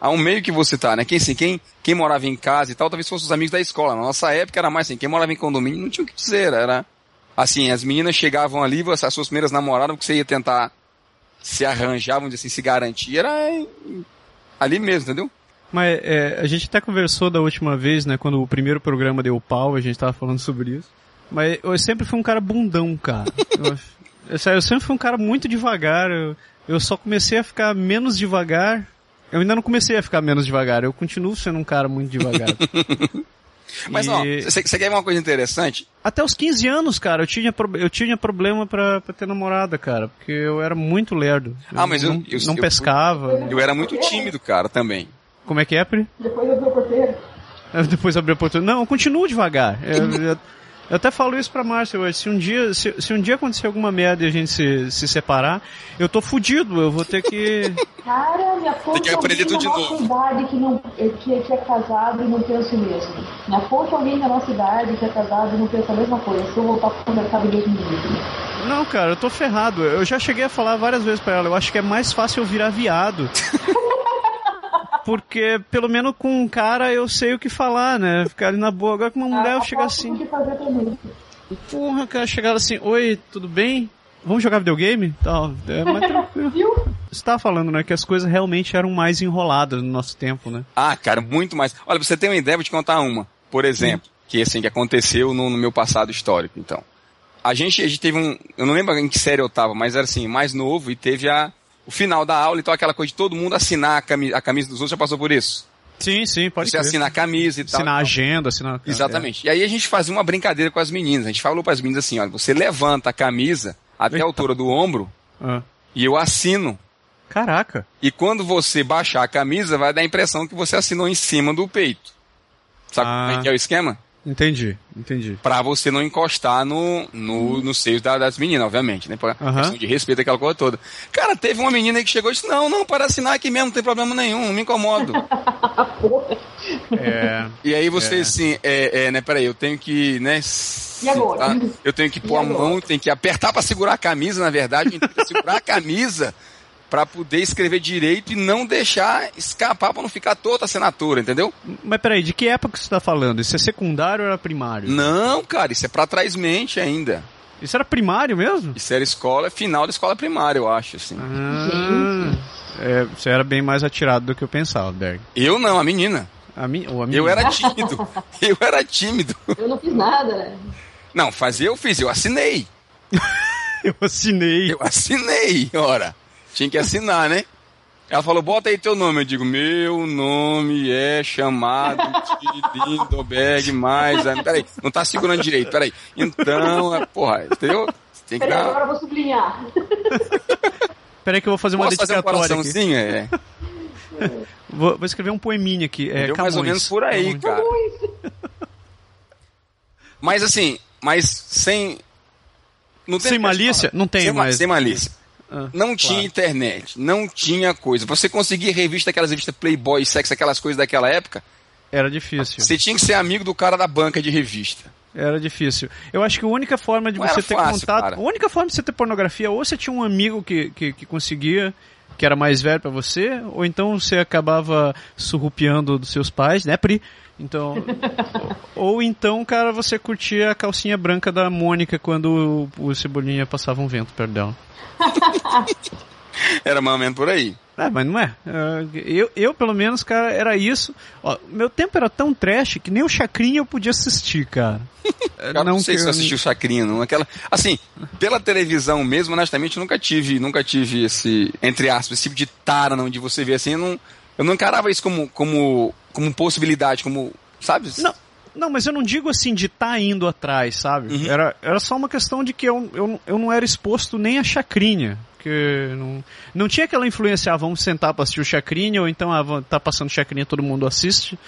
a um meio que você tá, né? Quem, assim, quem, quem morava em casa e tal, talvez fossem os amigos da escola. Na nossa época era mais assim, quem morava em condomínio não tinha o que dizer, era, assim, as meninas chegavam ali, as suas primeiras namoradas, que você ia tentar se arranjar, vamos dizer assim, se garantir, era ali mesmo, entendeu? Mas é, a gente até conversou da última vez, né, quando o primeiro programa deu pau, a gente tava falando sobre isso. Mas eu sempre fui um cara bundão, cara. eu, eu, sério, eu sempre fui um cara muito devagar. Eu, eu só comecei a ficar menos devagar. Eu ainda não comecei a ficar menos devagar. Eu continuo sendo um cara muito devagar. Mas, E- ó, você quer ver uma coisa interessante? Até os 15 anos, cara, eu tinha, pro- eu tinha problema pra, pra ter namorada, cara. Porque eu era muito lerdo. Ah, mas eu- não, eu- não eu- pescava. Eu era muito tímido, cara, também. Como é que é, Pri? Depois eu o porteiro. Eu Depois abrir a oportunidade. Não, eu continuo devagar. Eu, até falo isso pra Márcia hoje. Se um dia, se, se um dia acontecer alguma merda e a gente se, se separar, eu tô fudido. Eu vou ter que. Cara, minha fonte Tem que aprender alguém tudo de da nossa idade que, não, que, que é casado e não pensa o mesmo. Minha fonte alguém da nossa idade que é casado e não pensa a mesma coisa. Se eu voltar pro mercado de 2020. Não, cara, eu tô ferrado. Eu já cheguei a falar várias vezes pra ela. Eu acho que é mais fácil eu virar viado. Porque, pelo menos com um cara, eu sei o que falar, né? Ficar ali na boa. Agora com uma mulher, eu chego assim. Que fazer também. Porra, cara, chegar assim, oi, tudo bem? Vamos jogar videogame? Tal. É, mas tranquilo. Viu? Você tava falando, né, que as coisas realmente eram mais enroladas no nosso tempo, né? Ah, cara, muito mais. Olha, pra você ter uma ideia, vou te contar uma. Por exemplo, que assim, que aconteceu no, no meu passado histórico, então. A gente, a gente teve um, eu não lembro em que série eu tava, mas era assim, mais novo e teve a, o final da aula, então aquela coisa de todo mundo assinar a camisa, a camisa dos outros, já passou por isso? Sim, sim, pode Você crer. assina a camisa e tal. Assinar a agenda, assinar... Exatamente. E aí a gente fazia uma brincadeira com as meninas. A gente falou para as meninas assim, olha, você levanta a camisa até a altura do ombro É. Ah. e eu assino. Caraca. E quando você baixar a camisa, vai dar a impressão que você assinou em cima do peito. Sabe Ah. como é que é o esquema? Entendi, entendi. Pra você não encostar no, no, no seio da- das meninas, obviamente, né? Pra Aham. questão de respeito, aquela coisa toda. Cara, teve uma menina aí que chegou e disse, não, não, para assinar aqui mesmo, não tem problema nenhum, não me incomodo. É... E aí você, É. assim, é, é, né, peraí, eu tenho que, né, E agora? eu tenho que pôr E a agora? mão, tenho que apertar pra segurar a camisa, na verdade, segurar a camisa pra poder escrever direito e não deixar escapar pra não ficar toda a assinatura, entendeu? Mas peraí, de que época você tá falando? Isso é secundário ou era primário? Não, cara, isso é pra trás mente ainda. Isso era primário mesmo? Isso era escola, final da escola primária, eu acho, assim. Ah, é, você era bem mais atirado do que eu pensava, Berg. Eu não, a menina. A mi, ou a Eu menina. era tímido. Eu era tímido. Eu não fiz nada, né? Não, fazer eu fiz, eu assinei. Eu assinei. Eu assinei, ora. Tinha que assinar, né? Ela falou, bota aí teu nome. Eu digo, meu nome é chamado de Lindoberg mais... ah, Peraí, não tá segurando direito, peraí. Então, é, porra, entendeu? Tem que Peraí, dar... agora eu vou sublinhar. Peraí que eu vou fazer uma Posso fazer um dedicatória aqui. coraçãozinho? É. Vou, vou escrever um poeminha aqui. É, Deu mais ou menos por aí, Camões. cara. Mas assim, mas sem... Não Sem malícia? Não tem sem, ma- mais. Sem malícia. Ah, Não tinha claro. internet, não tinha coisa. Você conseguia revista, aquelas revistas Playboy, Sex, aquelas coisas daquela época, Era difícil. você tinha que ser amigo do cara da banca de revista. Era difícil. Eu acho que a única forma de Não você ter fácil, contato. cara. A única forma de você ter pornografia, ou você tinha um amigo que, que, que conseguia, que era mais velho pra você, ou então você acabava surrupiando dos seus pais, né, Pri? Então. ou, ou então, cara, você curtia a calcinha branca da Mônica quando o, o Cebolinha passava um vento perto dela. Era mais ou menos por aí. É, mas não é. É, Eu, eu, pelo menos, cara, era isso. Ó, meu tempo era tão trash que nem o Chacrinha eu podia assistir, cara. É, Eu não, sei se eu assisti o Chacrinha, não. Aquela, assim, pela televisão mesmo, honestamente, nunca tive, nunca tive esse, entre aspas, esse tipo de tara, não, de você ver assim, eu não, eu não encarava isso como, como, como possibilidade, como, sabe? Não, não, mas eu não digo assim de estar indo atrás, sabe? Uhum. Era, era só uma questão de que eu, eu, eu não era exposto nem a chacrinha. Que não, não tinha aquela influência, ah, vamos sentar pra assistir o chacrinha, ou então, ah, tá passando chacrinha, todo mundo assiste.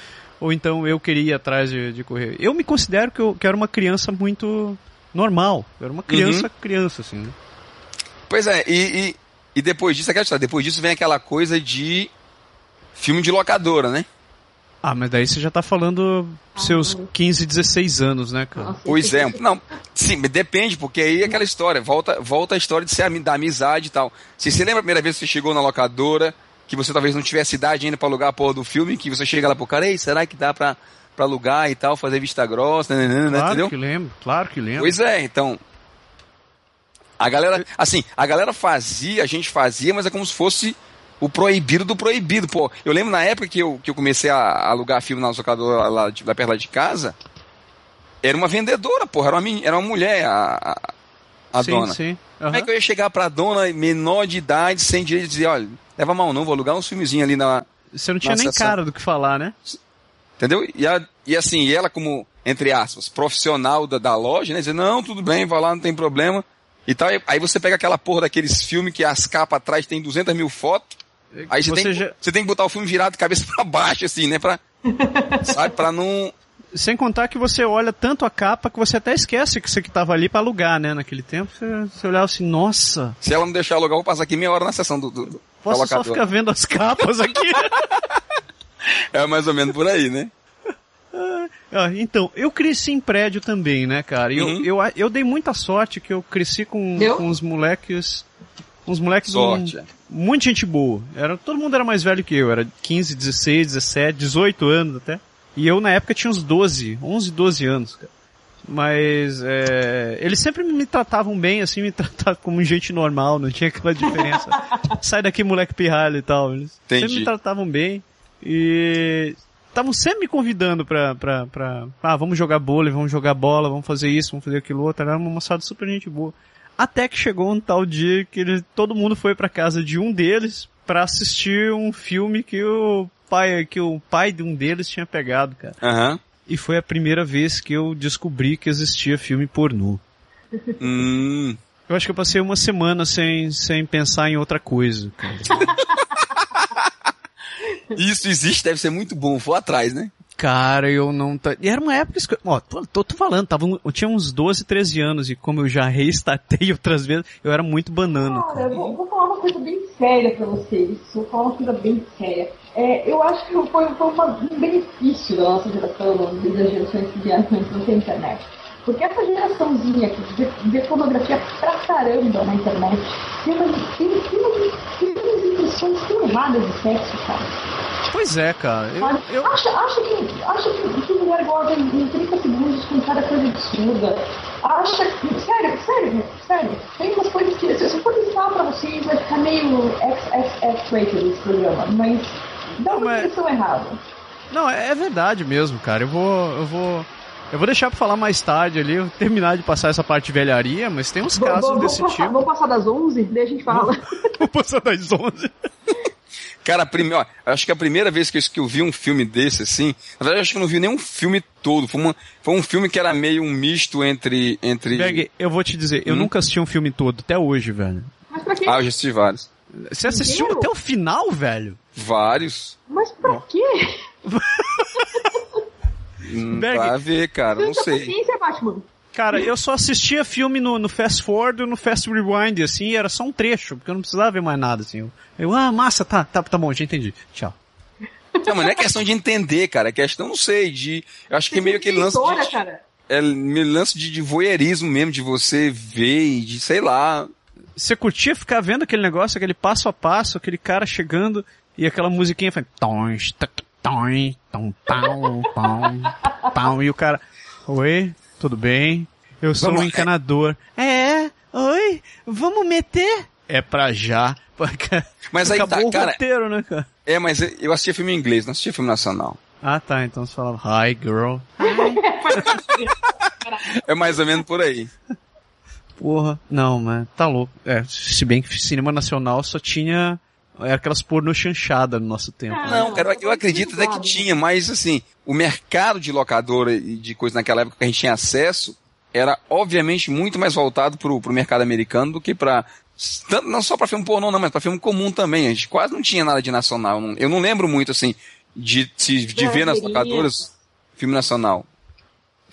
Ou então eu queria ir atrás de, de correr. Eu me considero que eu que era uma criança muito normal. Eu era uma criança, criança, assim. né? Pois é, e, e, e depois disso, aquela história, depois disso vem aquela coisa de filme de locadora, né? Ah, mas daí você já tá falando seus 15, 16 anos, né, cara? Pois é, não, sim, mas depende, porque aí é aquela história, volta, volta a história de ser da amizade e tal. Se você lembra a primeira vez que você chegou na locadora, que você talvez não tivesse idade ainda pra alugar a porra do filme, que você chega lá pro cara, ei, será que dá pra, pra alugar e tal, fazer vista grossa, né, né, né, Claro entendeu? que lembro, claro que lembro. Pois é, então. A galera, assim, a galera fazia, a gente fazia, mas é como se fosse o proibido do proibido. Pô, eu lembro na época que eu, que eu comecei a alugar filme na locadora lá, de- lá perto lá de casa, era uma vendedora, porra, era uma, era uma mulher, a, a, a sim, dona. sim. Como aham. é que eu ia chegar pra dona menor de idade, sem direito de dizer, olha, leva mal não, vou alugar um filmezinho ali na, Você não tinha nem essa- cara do que falar, né? Entendeu? E, a- e assim, e ela como, entre aspas, profissional da, da loja, né? Dizer, não, tudo bem, vai lá, não tem problema. E tal. Aí você pega aquela porra daqueles filmes que as capas atrás tem 200 mil fotos. Aí você, Você tem, já- você tem que botar o filme virado de cabeça pra baixo, assim, né? Pra, sabe? Pra não... Sem contar que você olha tanto a capa que você até esquece que você que tava ali pra alugar, né? Naquele tempo, você, você olhava assim, nossa, Se ela não deixar alugar, eu vou passar aqui meia hora na sessão do, do, do posso só ficar vendo as capas aqui? É mais ou menos por aí, né? Ah, então, eu cresci em prédio também, né, cara? E Eu, Uhum. eu, eu dei muita sorte que eu cresci com, com uns moleques. Uns moleques Sorte. um, muita gente boa. Era, todo mundo era mais velho que eu, era 15, 16, 17, 18 anos até. E eu na época tinha uns 12, 11, 12 anos, cara. Mas é, eles sempre me tratavam bem, assim, me tratavam como gente normal, não tinha aquela diferença. Sai daqui, moleque pirralho e tal. Eles sempre Entendi. me tratavam bem. E estavam sempre me convidando pra, pra, pra, ah, vamos jogar bola, vamos jogar bola, vamos fazer isso, vamos fazer aquilo outro. Era uma moçada super gente boa. Até que chegou um tal dia que ele, todo mundo foi pra casa de um deles pra assistir um filme que o pai que o pai de um deles tinha pegado, cara. Aham. E foi a primeira vez que eu descobri que existia filme pornô. Hum. Eu acho que eu passei uma semana sem, sem pensar em outra coisa. Cara. Isso existe, deve ser muito bom. Vou atrás, né? Cara, eu não. Tá... E era uma época. que- Ó, tô, tô, tô falando, tava, eu tinha uns 12, 13 anos e como eu já restartei outras vezes, eu era muito banana. Cara, Cara. eu vou, vou falar uma coisa bem séria pra vocês. Vou falar uma coisa bem séria. É, eu acho que foi, foi uma- um benefício da nossa geração, das gerações que vieram antes ter internet. Porque essa geraçãozinha que vê, pornografia pra caramba na internet tem umas, tem, tem umas, tem umas impressões tão erradas de sexo, cara. Pois é, cara. Eu, eu, Acha, acha, que, acha que, que mulher goza em, em 30 segundos com cada coisa absurda. Acha que. Sério, sério, sério. Tem umas coisas que. Se eu for listar pra vocês, vai ficar meio XXX-rated esse programa, mas dá uma impressão errada. Não, é é verdade mesmo, cara. Eu vou. Eu vou. Eu vou deixar pra falar mais tarde ali, eu terminar de passar essa parte de velharia, mas tem uns casos Vamos desse passar, tipo. vamos passar das 11, daí a gente fala. Vou passar das 11. Cara, prime... ó, acho que a primeira vez que eu, que eu vi um filme desse, assim, na verdade acho que eu não vi nenhum filme todo. Foi, uma, foi um filme que era meio um misto entre. entre... Berg, eu vou te dizer, eu Hum? nunca assisti um filme todo, até hoje, velho. Mas pra quê? Ah, eu já assisti vários. Você assistiu Inteiro? até o final, velho? Vários. Mas pra quê? Hum, Berg. pra ver, cara, não sei. Batman. Cara, eu só assistia filme no, no Fast Forward e no Fast Rewind, assim, e era só um trecho, porque eu não precisava ver mais nada, assim. Eu, ah, massa, tá, tá, tá bom, já entendi. Tchau. Não, mas não é questão de entender, cara. É questão, não sei, de. Eu acho que é meio aquele lance de. cara. É meio lance de, de voyeurismo mesmo, de você ver e de, sei lá. Você curtia ficar vendo aquele negócio, aquele passo a passo, aquele cara chegando e aquela musiquinha foi tom, pão, pão, pão, e o cara, oi, tudo bem? Eu sou Vamos um encanador. É, oi, vamos meter? É pra já. Mas aí Acabou tá, o cara. roteiro, né, cara? É, mas eu assistia filme em inglês, não assistia filme nacional. Ah, tá, então você falava, hi, girl. É mais ou menos por aí. Porra, não, mas tá louco. É, se bem que cinema nacional só tinha é, aquelas porno chanchada no nosso tempo. Ah, né? Não, cara, eu acredito até que tinha, mas assim, o mercado de locadora e de coisa naquela época que a gente tinha acesso era obviamente muito mais voltado pro, pro mercado americano do que pra. tanto- Não só pra filme pornô, não, mas pra filme comum também. A gente quase não tinha nada de nacional. Eu não, eu não lembro muito, assim, de, de, de ver nas locadoras filme nacional.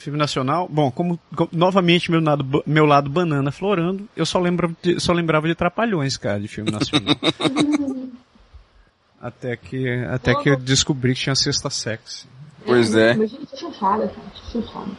Filme nacional, bom, como, co- novamente meu lado, meu lado banana florando, eu só, lembro de- só lembrava de Trapalhões, cara, de filme nacional. até que, até que eu descobri que tinha sexta sexy. Pois é. Mas gente, chanchada, cara. Chanchada.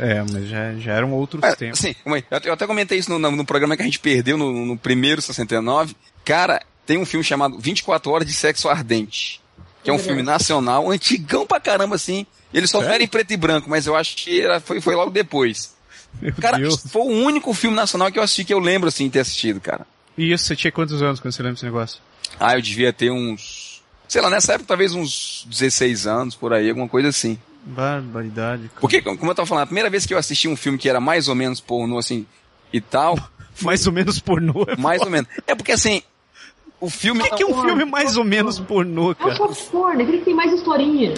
É, mas já, já eram outros É, tempos. mãe, eu eu até comentei isso no, no- no programa que a gente perdeu no, no primeiro 69. Cara, tem um filme chamado 24 Horas de Sexo Ardente. Que é um filme nacional, antigão pra caramba, assim. Ele só era em preto e branco, mas eu acho que era, foi, foi logo depois. Meu Cara, Deus. foi o único filme nacional que eu assisti que eu lembro, assim, de ter assistido, cara. E isso, você tinha quantos anos quando você lembra desse negócio? Ah, eu devia ter uns... Sei lá, nessa época talvez uns 16 anos, por aí, alguma coisa assim. Barbaridade. cara. Porque, como eu tava falando, a primeira vez que eu assisti um filme que era mais ou menos pornô, assim, e tal, Mais ou menos pornô. é mais ou menos. É porque, assim, o filme... O que, que é um filme mais ou menos pornô, É um cara? porn, aquele que tem mais historinha.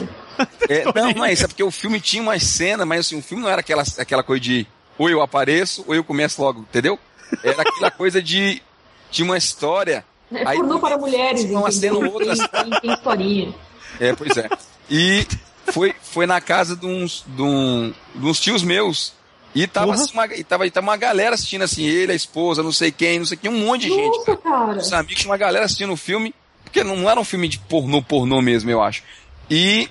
É, não, não é isso, é porque o filme tinha uma cena, mas assim, o filme não era aquela, aquela coisa de ou eu apareço ou eu começo logo, entendeu? Era aquela coisa de. Tinha uma história. É Aí, pornô para mulheres, uma cena ou outra. Tem, tem, tem historinha. É, pois é. E foi, foi na casa de uns, de, um, de uns tios meus. E tava, Porra. assim, uma, e tava, e tava uma galera assistindo assim, ele, a esposa, não sei quem, não sei quem, um monte de gente. Nossa, cara. Os amigos, tinha uma galera assistindo o filme, porque não, não era um filme de pornô, pornô mesmo, eu acho. E,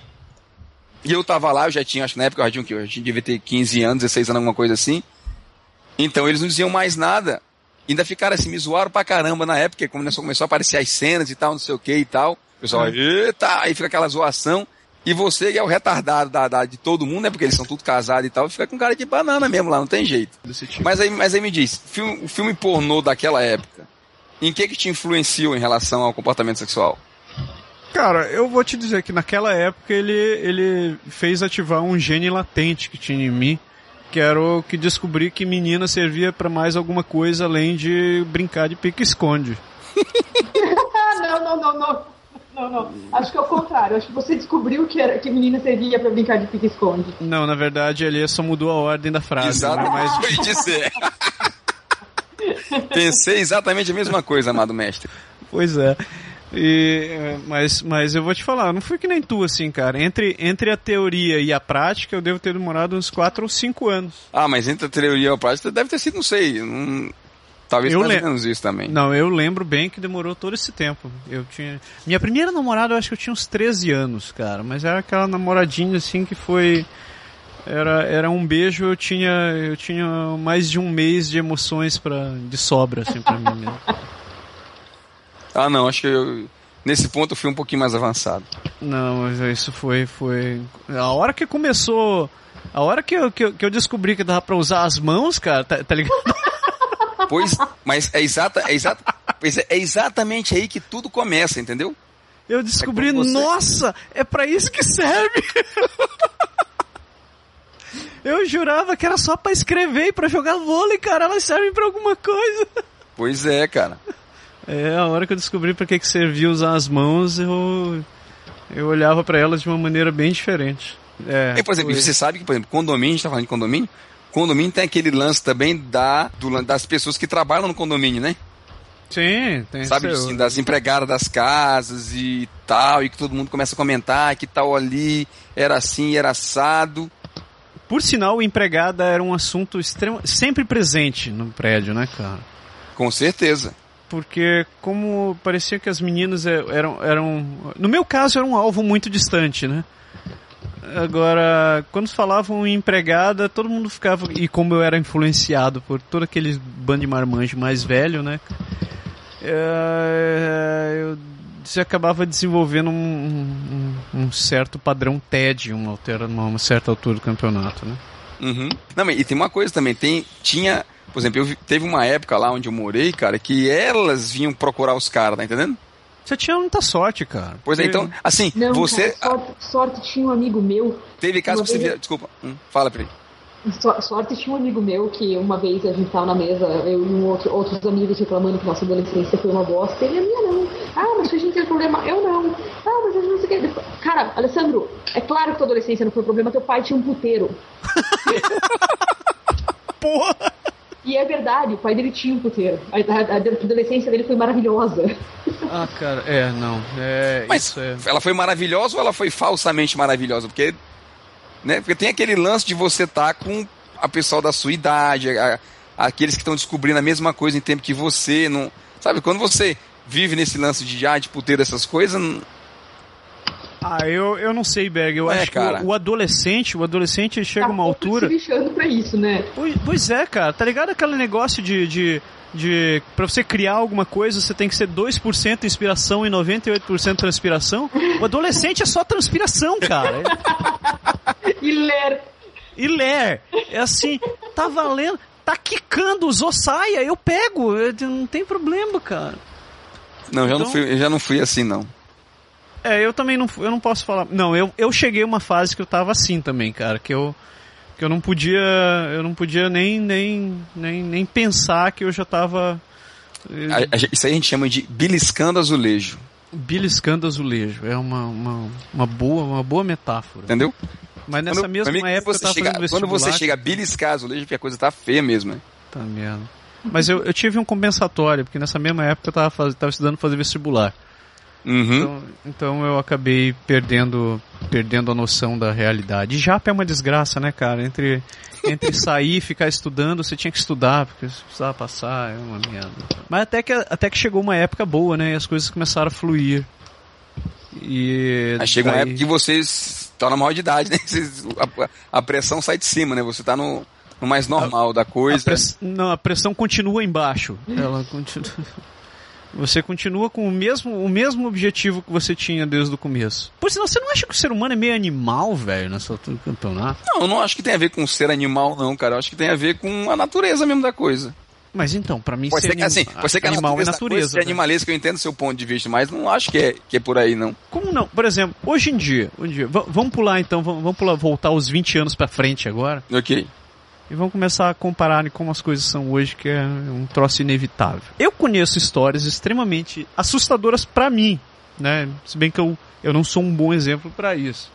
e eu tava lá, eu já tinha, acho que na época eu já tinha, o quê? eu já devia ter 15 anos, 16 anos, alguma coisa assim. Então eles não diziam mais nada. Ainda ficaram assim, me zoaram pra caramba na época, quando começou, começou a aparecer as cenas e tal, não sei o que e tal. O pessoal, eita, aí fica aquela zoação. E você que é o retardado da, da- de todo mundo, né? Porque eles são tudo casados e tal, fica com cara de banana mesmo lá, não tem jeito. Desse tipo. Mas aí, mas aí me diz, filme- o filme pornô daquela época, em que que te influenciou em relação ao comportamento sexual? Cara, eu vou te dizer que naquela época ele, ele fez ativar um gene latente que tinha em mim, que era o que descobri que menina servia pra mais alguma coisa além de brincar de pique-esconde. Não, não, não, não. Não, não. Acho que é o contrário. Acho que você descobriu que, era, que menina servia pra brincar de pique-esconde. Não, na verdade, ali só mudou a ordem da frase. Exato, Mas foi dizer. Pensei exatamente a mesma coisa, amado mestre. Pois é. E, mas, mas eu vou te falar, não fui que nem tu, assim, cara. Entre, entre a teoria e a prática, eu devo ter demorado uns 4 ou 5 anos. Ah, mas entre a teoria e a prática deve ter sido, não sei. Um, talvez Eu mais menos isso também. Não, eu lembro bem que demorou todo esse tempo. Eu tinha. Minha primeira namorada, eu acho que eu tinha uns 13 anos, cara. Mas era aquela namoradinha, assim, que foi. Era, era um beijo, eu tinha, eu tinha mais de um mês de emoções pra, de sobra, assim, pra mim mesmo. Ah, não, acho que eu, nesse ponto eu fui um pouquinho mais avançado. Não, mas isso foi, foi. A hora que começou. A hora que eu, que eu, que eu descobri que dava pra usar as mãos, cara, tá, tá ligado? Pois, mas é, exata, é, exata, pois é, é exatamente aí que tudo começa, entendeu? Eu descobri, É você- nossa, é pra isso que serve. Eu jurava que era só pra escrever e pra jogar vôlei, cara. Elas servem pra alguma coisa. Pois é, cara. É, a hora que eu descobri pra que, que servia usar as mãos, eu, eu olhava pra elas de uma maneira bem diferente. É, E, por exemplo, foi- você sabe que, por exemplo, condomínio, a gente tá falando de condomínio, condomínio tem aquele lance também da, do das pessoas que trabalham no condomínio, né? Sim, tem Sabe, seu- assim, das empregadas das casas e tal, e que todo mundo começa a comentar que tal ali era assim, era assado. Por sinal, empregada era um assunto extremo, sempre presente no prédio, né, cara? Com certeza. Porque como parecia que as meninas é- eram, eram. No meu caso, era um alvo muito distante, né? Agora, quando falavam em empregada, todo mundo ficava. E como eu era influenciado por todo aquele bando de marmanjo mais velho, né? é, eu se acabava desenvolvendo um, um- um certo padrão TED, uma, uma certa altura do campeonato, né? Uhum. Não, e tem uma coisa também, tem, tinha, por exemplo, eu teve uma época lá onde eu morei, cara, que elas vinham procurar os caras, tá entendendo? Você tinha muita sorte, cara. Pois é, então, assim, Não, você cara, sorte, sorte tinha um amigo meu teve caso que você via, desculpa, hum, fala pra ele. So- Sorte tinha um amigo meu que uma vez a gente tava na mesa, eu e um outro, outros amigos reclamando que nossa adolescência foi uma bosta. Ele, a minha não. Ah, mas a gente tem problema. Eu não. Ah, mas a gente não sei o que. Cara, Alessandro, é claro que tua adolescência não foi problema, teu pai tinha um puteiro. Porra! E é verdade, o pai dele tinha um puteiro. A, a- a adolescência dele foi maravilhosa. Ah, cara, é, não. É, Mas isso é. ela foi maravilhosa ou ela foi falsamente maravilhosa? Porque, né, porque tem aquele lance de você estar com a pessoal da sua idade, a- aqueles que estão descobrindo a mesma coisa em tempo que você, não, sabe? Quando você vive nesse lance de ah, de puteiro, essas coisas, não- Ah, eu, eu não sei, Berg. Eu É, acho cara. que o, o adolescente, o adolescente ele chega a Tá uma altura. se lixando pra isso, né? Pois, pois é, cara. Tá ligado aquele negócio de, de, de. Pra você criar alguma coisa, você tem que ser 2% inspiração e 98% transpiração? O adolescente é só transpiração, cara. E ler. E ler. É assim, tá valendo. Tá quicando, usou saia, eu pego. eu- não tem problema, cara. não, já, não Então- fui, eu já não fui assim, não. É, eu também não, eu não posso falar. Não, eu, eu cheguei a uma fase que eu tava assim também, cara, que eu que eu não podia, eu não podia nem nem nem, nem pensar que eu já tava isso aí a gente chama de beliscando azulejo, beliscando azulejo. É uma, uma, uma boa uma boa metáfora. entendeu? Mas nessa Quando- mesma amigo, época eu você tava chega, quando você chega a beliscar azulejo, porque a coisa tá feia mesmo, né? Tá merda. Mas eu, eu tive um compensatório, porque nessa mesma época eu tava, faz, tava estudando fazer vestibular. Uhum. Então, então eu acabei perdendo, perdendo a noção da realidade. E Japa é uma desgraça, né, cara? Entre, entre sair e ficar estudando, você tinha que estudar, porque você precisava passar, é uma merda. Mas até que, até que chegou uma época boa, né? E as coisas começaram a fluir. E Aí chega uma daí- época que vocês estão na maior de idade, né? Vocês- a, a pressão sai de cima, né? Você tá no, no mais normal da A coisa. press- Não, a pressão continua embaixo. Ela continua. Você continua com o mesmo, o mesmo objetivo que você tinha desde o começo. Por sinal, você não acha que o ser humano é meio animal, velho, nessa altura do campeonato? Não, eu não acho que tem a ver com ser animal, não, cara. Eu acho que tem a ver com a natureza mesmo da coisa. Mas então, pra mim, Pode ser ser que, assim, pode ser que a animal natureza, é coisa natureza. seja né? animalesca, eu entendo seu ponto de vista, mas não acho que é, que é por aí, não. Como não? Por exemplo, hoje em dia, hoje em dia va- vamos pular então, vamos, vamos pular, voltar os 20 anos pra frente agora Ok. E vamos começar a comparar como as coisas são hoje, que é um troço inevitável. Eu conheço histórias extremamente assustadoras pra mim, né? Se bem que eu, eu não sou um bom exemplo para isso.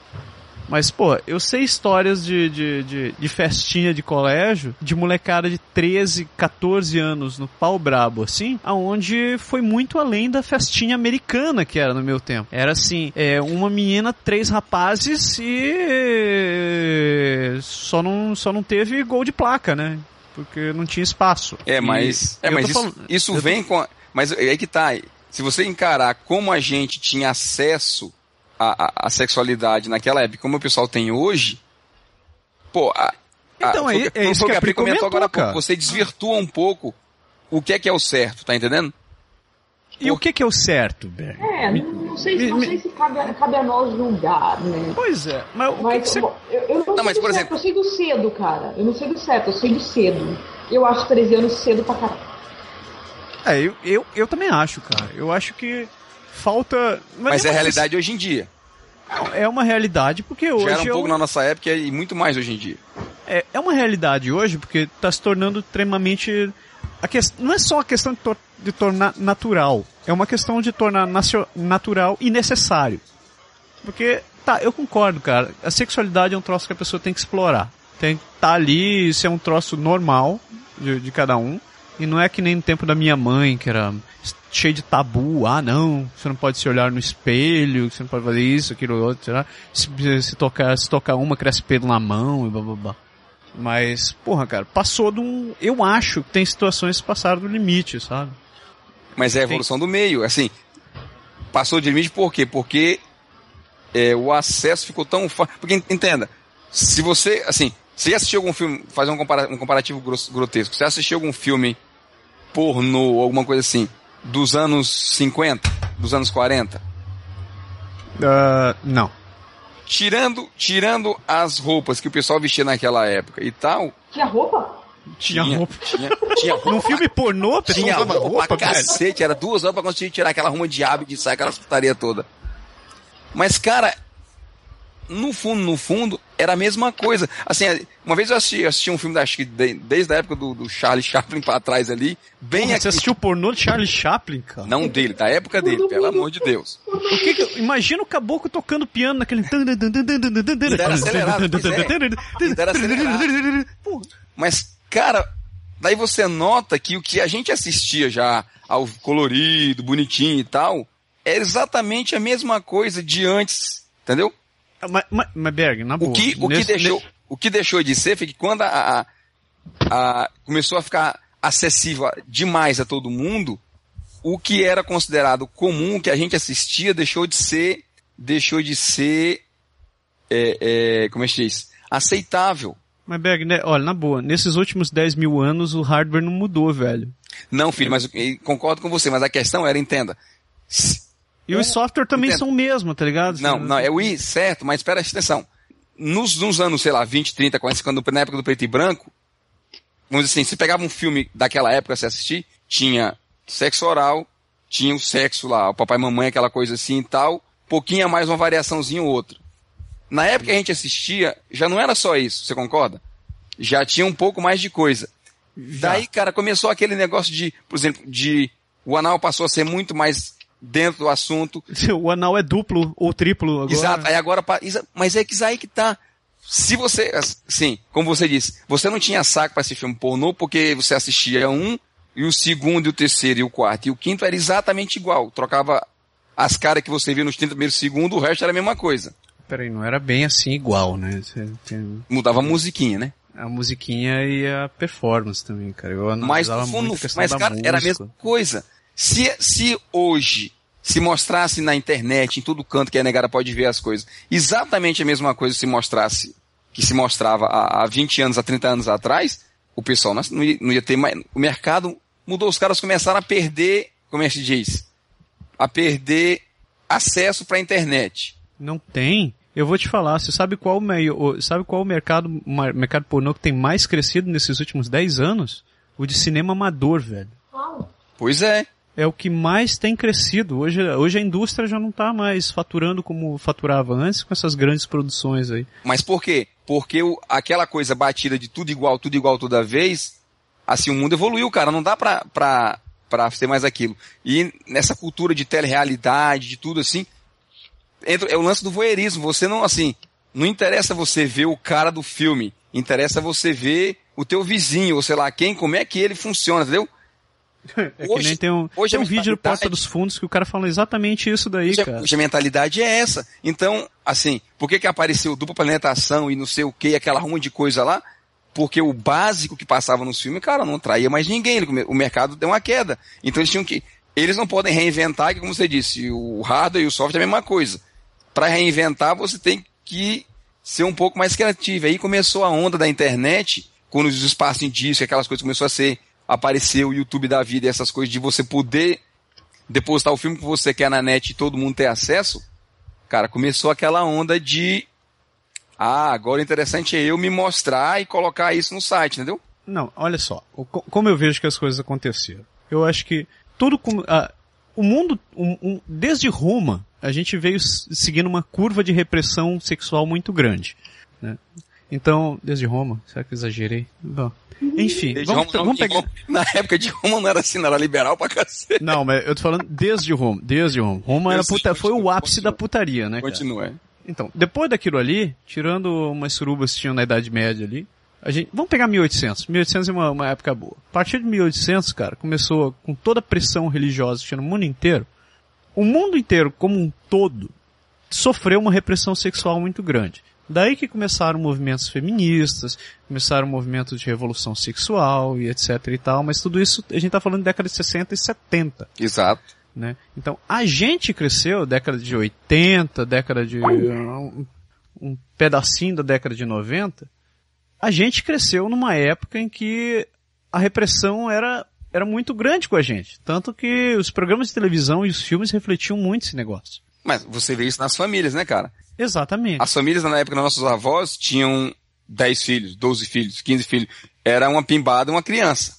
Mas, pô, eu sei histórias de, de, de, de, festinha de colégio, de molecada de 13, 14 anos no pau brabo, assim, aonde foi muito além da festinha americana que era no meu tempo. Era assim, é, uma menina, três rapazes e só não, só não teve gol de placa, né? Porque não tinha espaço. É, mas, e é, mas isso, falando, isso vem tô... com. Mas é aí que tá. Se você encarar como a gente tinha acesso a, a, sexualidade naquela época, como o pessoal tem hoje, pô, a, então, a, é, é isso que, a Pri comentou agora, cara. você desvirtua um pouco o que é que é o certo, tá entendendo? E o que, que é o certo, Berg? É, não sei, me, não me... sei se cabe, cabe, a nós julgar, né? Pois é, mas o mas, que, que você... Eu, eu, não, não mas, por exemplo... eu sei do cedo, cara. Eu não sei do certo, eu sei do cedo. Eu acho 13 anos cedo pra caralho. É, eu, eu, eu também acho, cara. Eu acho que falta. Mas, é a realidade hoje em dia. É uma realidade porque hoje. Já era um pouco na nossa época e muito mais hoje em dia. É, é uma realidade hoje porque está se tornando extremamente. A que... Não é só a questão de, tor... de tornar natural, é uma questão de tornar natural e necessário. Porque, tá, eu concordo, cara. A sexualidade é um troço que a pessoa tem que explorar. Tem que estar tá ali, isso é um troço normal de, de cada um. E não é que nem no tempo da minha mãe, que era cheio de tabu. Ah, não, você não pode se olhar no espelho, você não pode fazer isso, aquilo, outro, será? Se, se, tocar, se tocar uma, cresce pelo na mão e blá blá blá. Mas, porra, cara, passou de um. Eu acho que tem situações que passaram do limite, sabe? Mas é a evolução tem... do meio. Assim, passou de limite por quê? Porque é, o acesso ficou tão fácil. Porque, entenda, se você, assim, você assistiu algum filme, fazer um, compara um comparativo grotesco, você assistiu algum filme pornô, alguma coisa assim, dos anos 50, dos anos 40? Uh, não. Tirando, tirando as roupas que o pessoal vestia naquela época e tal. Tinha roupa? Tinha, tinha roupa. Tinha, tinha roupa. Num filme pornô, tinha roupa, roupa pra cacete. Era duas horas pra conseguir tirar aquela ruma de ave de sair aquela putaria toda. Mas, cara, no fundo, no fundo, era a mesma coisa. Assim, uma vez eu assisti, assisti um filme, da, acho que de, desde a época do, do Charlie Chaplin pra trás ali, bem Porra, aqui. Você assistiu pornô de Charlie Chaplin, cara? Não dele, da época dele, pelo amor de Deus. O que que, imagina o caboclo tocando piano naquele... Era acelerado, é. Era acelerado. Mas, cara, daí você nota que o que a gente assistia já ao colorido, bonitinho e tal, é exatamente a mesma coisa de antes, entendeu? Mas, mas, mas Berg, na boa. O que, o, nesse, que deixou, nesse... o que deixou de ser foi que quando a, a, a, começou a ficar acessível demais a todo mundo, o que era considerado comum, que a gente assistia, deixou de ser, deixou de ser, é, é, como é que diz? Aceitável. Mas Berg, né, olha, na boa, nesses últimos 10 mil anos o hardware não mudou, velho. Não, filho, mas concordo com você, mas a questão era, entenda, e os software também Entendo. são o mesmo, tá ligado? Não, não, é o I, certo, mas espera atenção. Nos, nos anos, sei lá, 20, 30, 40, quando, na época do preto e branco, vamos dizer assim, se pegava um filme daquela época, se assistir, tinha sexo oral, tinha o sexo lá, o papai e mamãe, aquela coisa assim e tal, pouquinho a mais uma variaçãozinha ou outra. Na época que a gente assistia, já não era só isso, você concorda? Já tinha um pouco mais de coisa. Já. Daí, cara, começou aquele negócio de, por exemplo, de o anal passou a ser muito mais dentro do assunto. O anal é duplo ou triplo agora. Exato, aí agora, mas é que aí que tá. Se você, sim, como você disse, você não tinha saco para assistir filme pornô porque você assistia um, e o segundo, e o terceiro, e o quarto, e o quinto era exatamente igual. Trocava as caras que você via nos 30 primeiros segundos, o resto era a mesma coisa. Peraí, não era bem assim igual, né? Você tem... Mudava a musiquinha, né? A musiquinha e a performance também, cara. Eu mas, fundo, mas cara, música. era a mesma coisa. Se, se hoje se mostrasse na internet, em todo canto que a negada pode ver as coisas, exatamente a mesma coisa se mostrasse, que se mostrava há, há 20 anos, há 30 anos atrás, o pessoal não ia, não ia ter mais. O mercado mudou, os caras começaram a perder, como é que se diz? A perder acesso para a internet. Não tem. Eu vou te falar, você sabe qual o sabe qual o mercado, mercado pornô que tem mais crescido nesses últimos 10 anos? O de cinema amador, velho. Pois é é o que mais tem crescido. Hoje, hoje a indústria já não está mais faturando como faturava antes com essas grandes produções aí. Mas por quê? Porque o, aquela coisa batida de tudo igual, tudo igual toda vez, assim, o mundo evoluiu, cara. Não dá pra, pra para ser mais aquilo. E nessa cultura de telerealidade, de tudo assim, entra, é o lance do voyeurismo. Você não, assim, não interessa você ver o cara do filme, interessa você ver o teu vizinho, ou sei lá quem, como é que ele funciona, entendeu? É que nem tem um, hoje tem um vídeo do Porta dos Fundos que o cara fala exatamente isso daí, Hoje, cara. hoje a mentalidade é essa. Então, assim, por que que apareceu dupla planetação e não sei o que, aquela ruim de coisa lá? Porque o básico que passava nos filmes, cara, não atraía mais ninguém. O mercado deu uma queda. Então eles tinham que. Eles não podem reinventar, que como você disse, o hardware e o software é a mesma coisa. Para reinventar, você tem que ser um pouco mais criativo. Aí começou a onda da internet, quando os espaços em disco, aquelas coisas começou a ser, apareceu o YouTube da vida, e essas coisas de você poder depositar o filme que você quer na net e todo mundo ter acesso, cara, começou aquela onda de ah, agora o interessante é eu me mostrar e colocar isso no site, entendeu? Não, olha só. Como eu vejo que as coisas aconteceram. Eu acho que tudo como. ah, o mundo, um- um- desde Roma, a gente veio seguindo uma curva de repressão sexual muito grande. Né? Então, desde Roma, será que exagerei? Bom, enfim, Desde vamos, Roma, vamos pegar. Roma- na época de Roma não era assim, não era liberal pra cacete. Não, mas eu tô falando desde Roma. Desde Roma. Roma era puta, foi o ápice continua. da putaria, né? cara? Continua. é. Então, depois daquilo ali, tirando umas surubas que tinham na Idade Média ali, a gente, vamos pegar 1800. 1800 é uma, uma época boa. A partir de 1800, cara, começou com toda a pressão religiosa que tinha no mundo inteiro. O mundo inteiro, como um todo, sofreu uma repressão sexual muito grande. Daí que começaram movimentos feministas, começaram movimentos de revolução sexual e etc e tal, mas tudo isso a gente tá falando de década de 60 e 70 Exato. né? Então, a gente cresceu, década de 80, década de... um, um pedacinho da década de 90, a gente cresceu numa época em que a repressão era, era muito grande com a gente. Tanto que os programas de televisão e os filmes refletiam muito esse negócio. Mas você vê isso nas famílias, né, cara? Exatamente. As famílias na época dos nossos avós tinham 10 filhos, 12 filhos, 15 filhos. Era uma pimbada uma criança.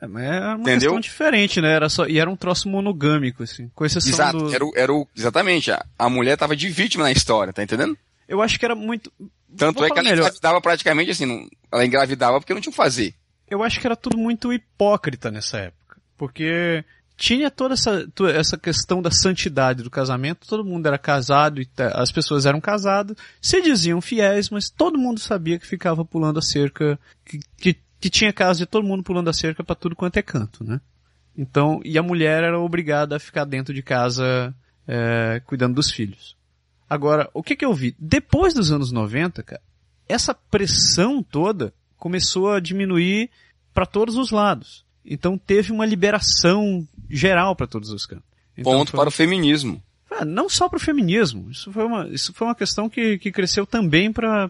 É, mas era uma Entendeu? questão diferente, né? Era só, e era um troço monogâmico, assim. Com exceção Exato. do... Era, o, era o, exatamente. A, a mulher tava de vítima na história, tá entendendo? Eu acho que era muito... Tanto Vou é que ela melhor. engravidava praticamente assim, não, ela engravidava porque não tinha o que fazer. eu acho que era tudo muito hipócrita nessa época. Porque tinha toda essa, essa questão da santidade do casamento, todo mundo era casado e as pessoas eram casadas, se diziam fiéis, mas todo mundo sabia que ficava pulando a cerca, que, que, que tinha casa de todo mundo pulando a cerca para tudo quanto é canto, né? Então, e a mulher era obrigada a ficar dentro de casa é, cuidando dos filhos. Agora, o que que eu vi? Depois dos anos 90, cara, essa pressão toda começou a diminuir para todos os lados. Então teve uma liberação geral para todos os cantos. Então, Ponto foi- para o feminismo. Ah, não só para o feminismo, isso foi uma, isso foi uma questão que, que cresceu também para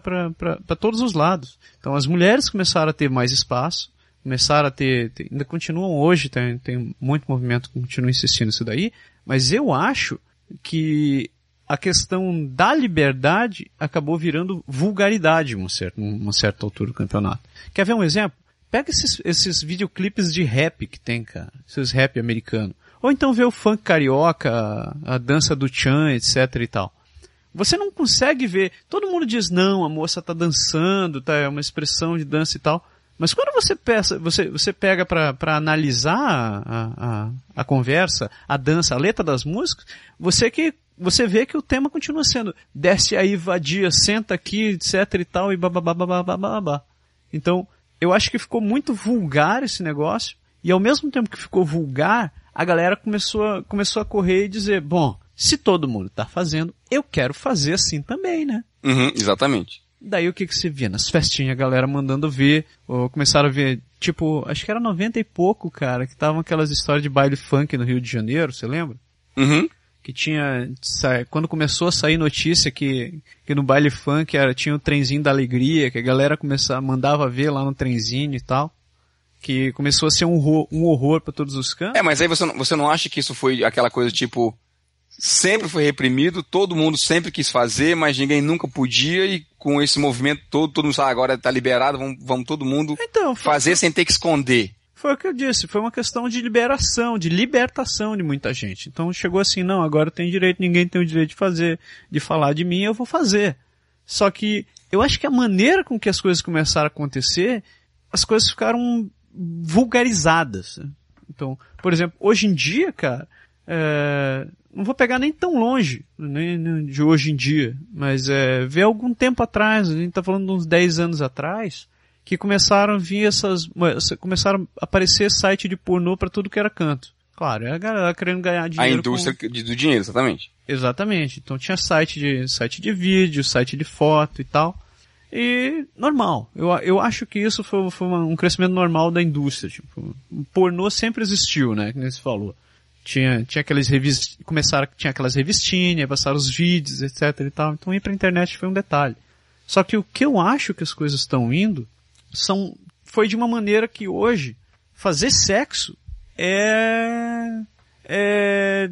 todos os lados. Então as mulheres começaram a ter mais espaço, começaram a ter, ter- ainda continuam hoje, tem, tem muito movimento que continua insistindo nisso daí, mas eu acho que a questão da liberdade acabou virando vulgaridade em uma certa, uma certa altura do campeonato. Quer ver um exemplo? Pega esses, esses videoclipes de rap que tem, cara, esses rap americano. Ou então vê o funk carioca, a, dança do Chan, etc e tal. Você não consegue ver, todo mundo diz, não, a moça tá dançando, tá, é uma expressão de dança e tal. Mas quando você, peça, você, você pega para analisar a, a, a conversa, a dança, a letra das músicas, você que você vê que o tema continua sendo desce aí, vadia, senta aqui, etc e tal, e babá. Então, eu acho que ficou muito vulgar esse negócio, e ao mesmo tempo que ficou vulgar, a galera começou a, começou a correr e dizer, bom, se todo mundo tá fazendo, eu quero fazer assim também, né? Uhum, exatamente. Daí o que que você via? Nas festinhas, a galera mandando ver, ou começaram a ver, tipo, acho que era 90 e pouco, cara, que estavam aquelas histórias de baile funk no Rio de Janeiro, você lembra? Uhum. Que tinha, quando começou a sair notícia que, que no baile funk era, tinha o trenzinho da alegria, que a galera começava, mandava ver lá no trenzinho e tal. Que começou a ser um horror, um horror pra todos os cantos. É, mas aí você, não- você não acha que isso foi aquela coisa tipo, sempre foi reprimido, todo mundo sempre quis fazer, mas ninguém nunca podia e com esse movimento todo, todo mundo sabe, agora tá liberado, vamos, vamos todo mundo Então, fazer sem ter que esconder. Foi o que eu disse, foi uma questão de liberação, de libertação de muita gente. Então chegou assim, não, agora tem direito, ninguém tem o direito de fazer, de falar de mim, eu vou fazer. Só que eu acho que a maneira com que as coisas começaram a acontecer, as coisas ficaram vulgarizadas. Então, por exemplo, hoje em dia, cara, é, não vou pegar nem tão longe, nem de hoje em dia, mas é, ver algum tempo atrás, a gente tá falando de uns 10 anos atrás, que começaram a vir essas, começaram a aparecer site de pornô para tudo que era canto. Claro, é a galera querendo ganhar dinheiro. A indústria com... do dinheiro, exatamente. Exatamente. Então tinha site de, site de vídeo, site de foto e tal. E normal. Eu, eu acho que isso foi, foi um crescimento normal da indústria. Tipo, o pornô sempre existiu, né? Como você falou. Tinha, tinha aquelas revistas, começaram, tinha aquelas revistinhas, passaram os vídeos, etc e tal. Então ir pra internet foi um detalhe. Só que o que eu acho que as coisas estão indo são, foi de uma maneira que hoje fazer sexo é, é,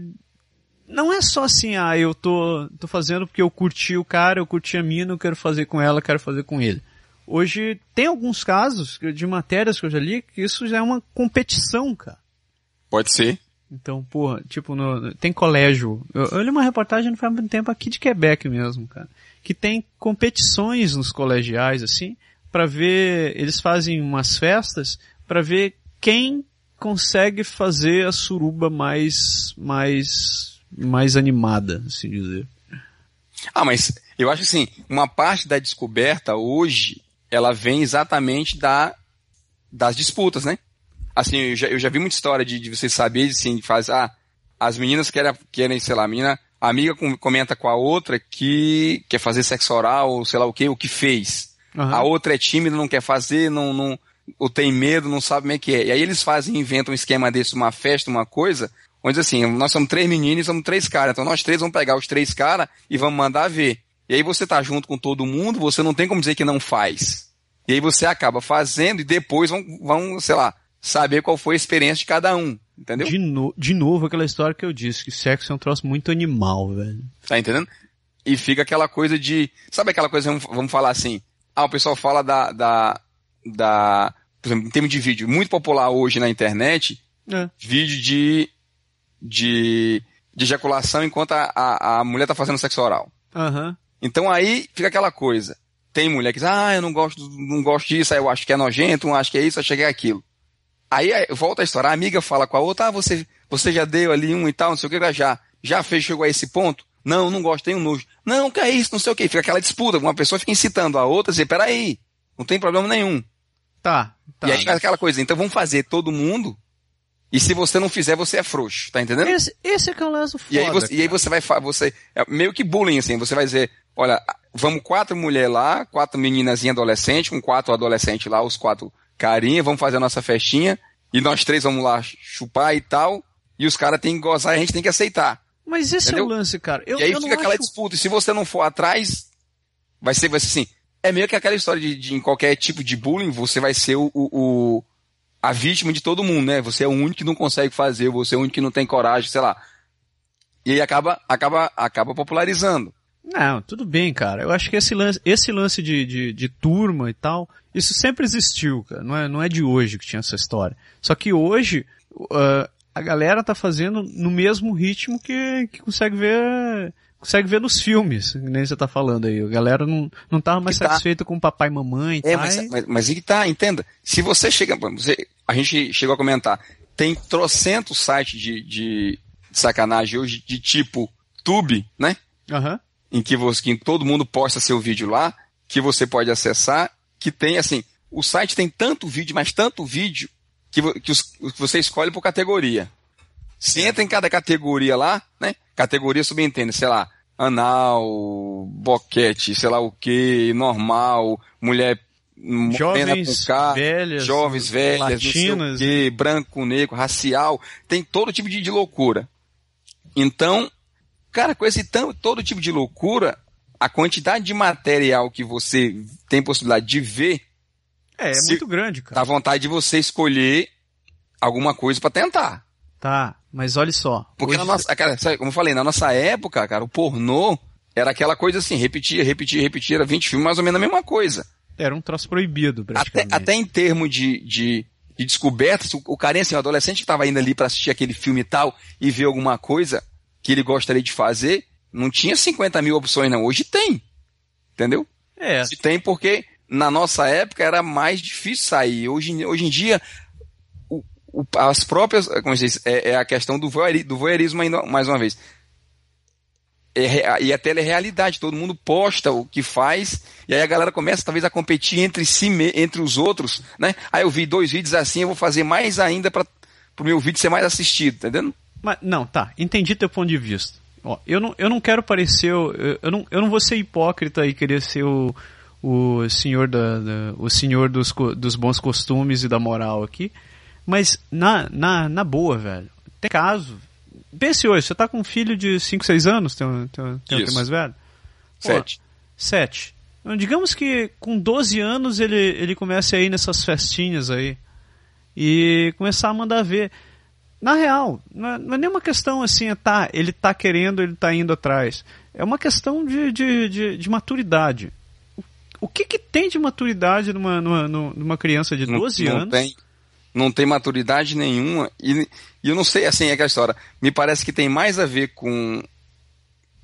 não é só assim, ah, eu tô, tô fazendo porque eu curti o cara, eu curti a mina, eu quero fazer com ela, eu quero fazer com ele. Hoje tem alguns casos de matérias que eu já li que isso já é uma competição, cara. Pode ser. Então, porra, tipo, no, tem colégio. Eu, eu li uma reportagem não faz muito tempo aqui de Quebec mesmo, cara. Que tem competições nos colegiais, assim, para ver, eles fazem umas festas para ver quem consegue fazer a suruba mais, mais, mais animada, assim dizer. Ah, mas eu acho assim, uma parte da descoberta hoje, ela vem exatamente da, das disputas, né? Assim, eu já, eu já vi muita história de, de você saber, assim, faz, ah, as meninas querem, querem, sei lá, a menina, a amiga comenta com a outra que quer fazer sexo oral, sei lá o que, o que fez. Uhum. A outra é tímida, não quer fazer, não, não, ou tem medo, não sabe como é que é. E aí eles fazem, inventam um esquema desse, uma festa, uma coisa, onde assim, nós somos três meninos e somos três caras. Então nós três vamos pegar os três caras e vamos mandar ver. E aí você tá junto com todo mundo, você não tem como dizer que não faz. E aí você acaba fazendo e depois vão, vão sei lá, saber qual foi a experiência de cada um. Entendeu? De, no, de novo aquela história que eu disse, que sexo é um troço muito animal, velho. Tá entendendo? E fica aquela coisa de. Sabe aquela coisa, vamos, vamos falar assim. Ah, o pessoal fala da, da, da, por exemplo, em termos de vídeo, muito popular hoje na internet, é. vídeo de, de, de ejaculação enquanto a, a, a mulher está fazendo sexo oral. Uhum. Então aí fica aquela coisa. Tem mulher que diz, ah, eu não gosto, não gosto disso, aí eu acho que é nojento, eu acho que é isso, eu cheguei aquilo. Aí volta a história, a amiga fala com a outra, ah, você, você já deu ali um e tal, não sei o que, já, já fez, chegou a esse ponto? Não, não gosto, tenho nojo. Não, que é isso, não sei o que. Fica aquela disputa, uma pessoa fica incitando a outra, dizer, peraí, não tem problema nenhum. Tá, tá. E aí aquela coisa, então vamos fazer todo mundo, e se você não fizer, você é frouxo, tá entendendo? Esse, esse é que é o lance foda, e aí você, e aí você vai, você, é meio que bullying assim, você vai dizer, olha, vamos quatro mulheres lá, quatro meninazinhas adolescentes, com quatro adolescentes lá, os quatro carinha, vamos fazer a nossa festinha, e nós três vamos lá chupar e tal, e os caras têm que gozar e a gente tem que aceitar. Mas esse Entendeu? é o lance, cara. Eu, e aí eu fica aquela acho... disputa. E se você não for atrás, vai ser, vai ser assim. É meio que aquela história de, de em qualquer tipo de bullying, você vai ser o, o, o, a vítima de todo mundo, né? Você é o único que não consegue fazer, você é o único que não tem coragem, sei lá. E aí acaba, acaba, acaba popularizando. Não, tudo bem, cara. Eu acho que esse lance, esse lance de, de, de, turma e tal, isso sempre existiu, cara. Não é, não é de hoje que tinha essa história. Só que hoje, uh, a galera tá fazendo no mesmo ritmo que, que consegue ver consegue ver nos filmes, nem você tá falando aí. A galera não, não tava mais tá. satisfeita com o papai e mamãe. É, mas, e... mas, mas que tá, entenda. Se você chega, você, a gente chegou a comentar, tem trocentos sites de, de, de sacanagem hoje de tipo Tube, né? Uhum. Em que, você, que todo mundo posta seu vídeo lá, que você pode acessar, que tem assim, o site tem tanto vídeo, mas tanto vídeo, que, que, os, que você escolhe por categoria. Se entra em cada categoria lá, né? Categoria subentende, sei lá, anal, boquete, sei lá o que, normal, mulher jovens, cá, velhas, jovens, velhas, latinas, quê, branco, negro, racial, tem todo tipo de, de loucura. Então, cara, com esse tão, todo tipo de loucura, a quantidade de material que você tem possibilidade de ver é, é muito grande, cara. Dá vontade de você escolher alguma coisa para tentar. Tá, mas olha só. Porque hoje... na nossa, cara, como eu falei, na nossa época, cara, o pornô era aquela coisa assim, repetia, repetia, repetia, era 20 filmes mais ou menos a mesma coisa. Era um troço proibido, praticamente. Até, até em termos de, de, de descobertas, o, o carinha, assim, o adolescente que tava indo ali para assistir aquele filme e tal, e ver alguma coisa que ele gostaria de fazer, não tinha 50 mil opções não, hoje tem. Entendeu? É. Se tem porque na nossa época era mais difícil sair. Hoje, hoje em dia, o, as próprias, como eu disse, é, é a questão do, voyeurismo, do voyeurismo ainda, mais uma vez. É, e a telerealidade, todo mundo posta o que faz, e aí a galera começa talvez a competir entre si, entre os outros, né? Aí eu vi dois vídeos assim, eu vou fazer mais ainda para o meu vídeo ser mais assistido, tá entendendo? Mas, não, tá, entendi teu ponto de vista. Ó, eu, não, eu não quero parecer, eu, eu, não, eu não vou ser hipócrita e querer ser o, o senhor, da, da o senhor dos, dos bons costumes e da moral aqui, mas na, na, na boa, velho, tem caso, Pense hoje, você tá com um filho de 5, 6 anos, tem, um, tem, tem mais velho? 7. 7. Então, digamos que com 12 anos ele, ele comece a ir nessas festinhas aí. E começar a mandar ver. Na real, não é, não é nenhuma questão assim, é, tá, ele tá querendo, ele tá indo atrás. É uma questão de, de, de, de maturidade. O, que, que tem de maturidade numa, numa, numa criança de 12 não, não anos? Tem não tem maturidade nenhuma. E, e eu não sei, assim, é aquela história. Me parece que tem mais a ver com,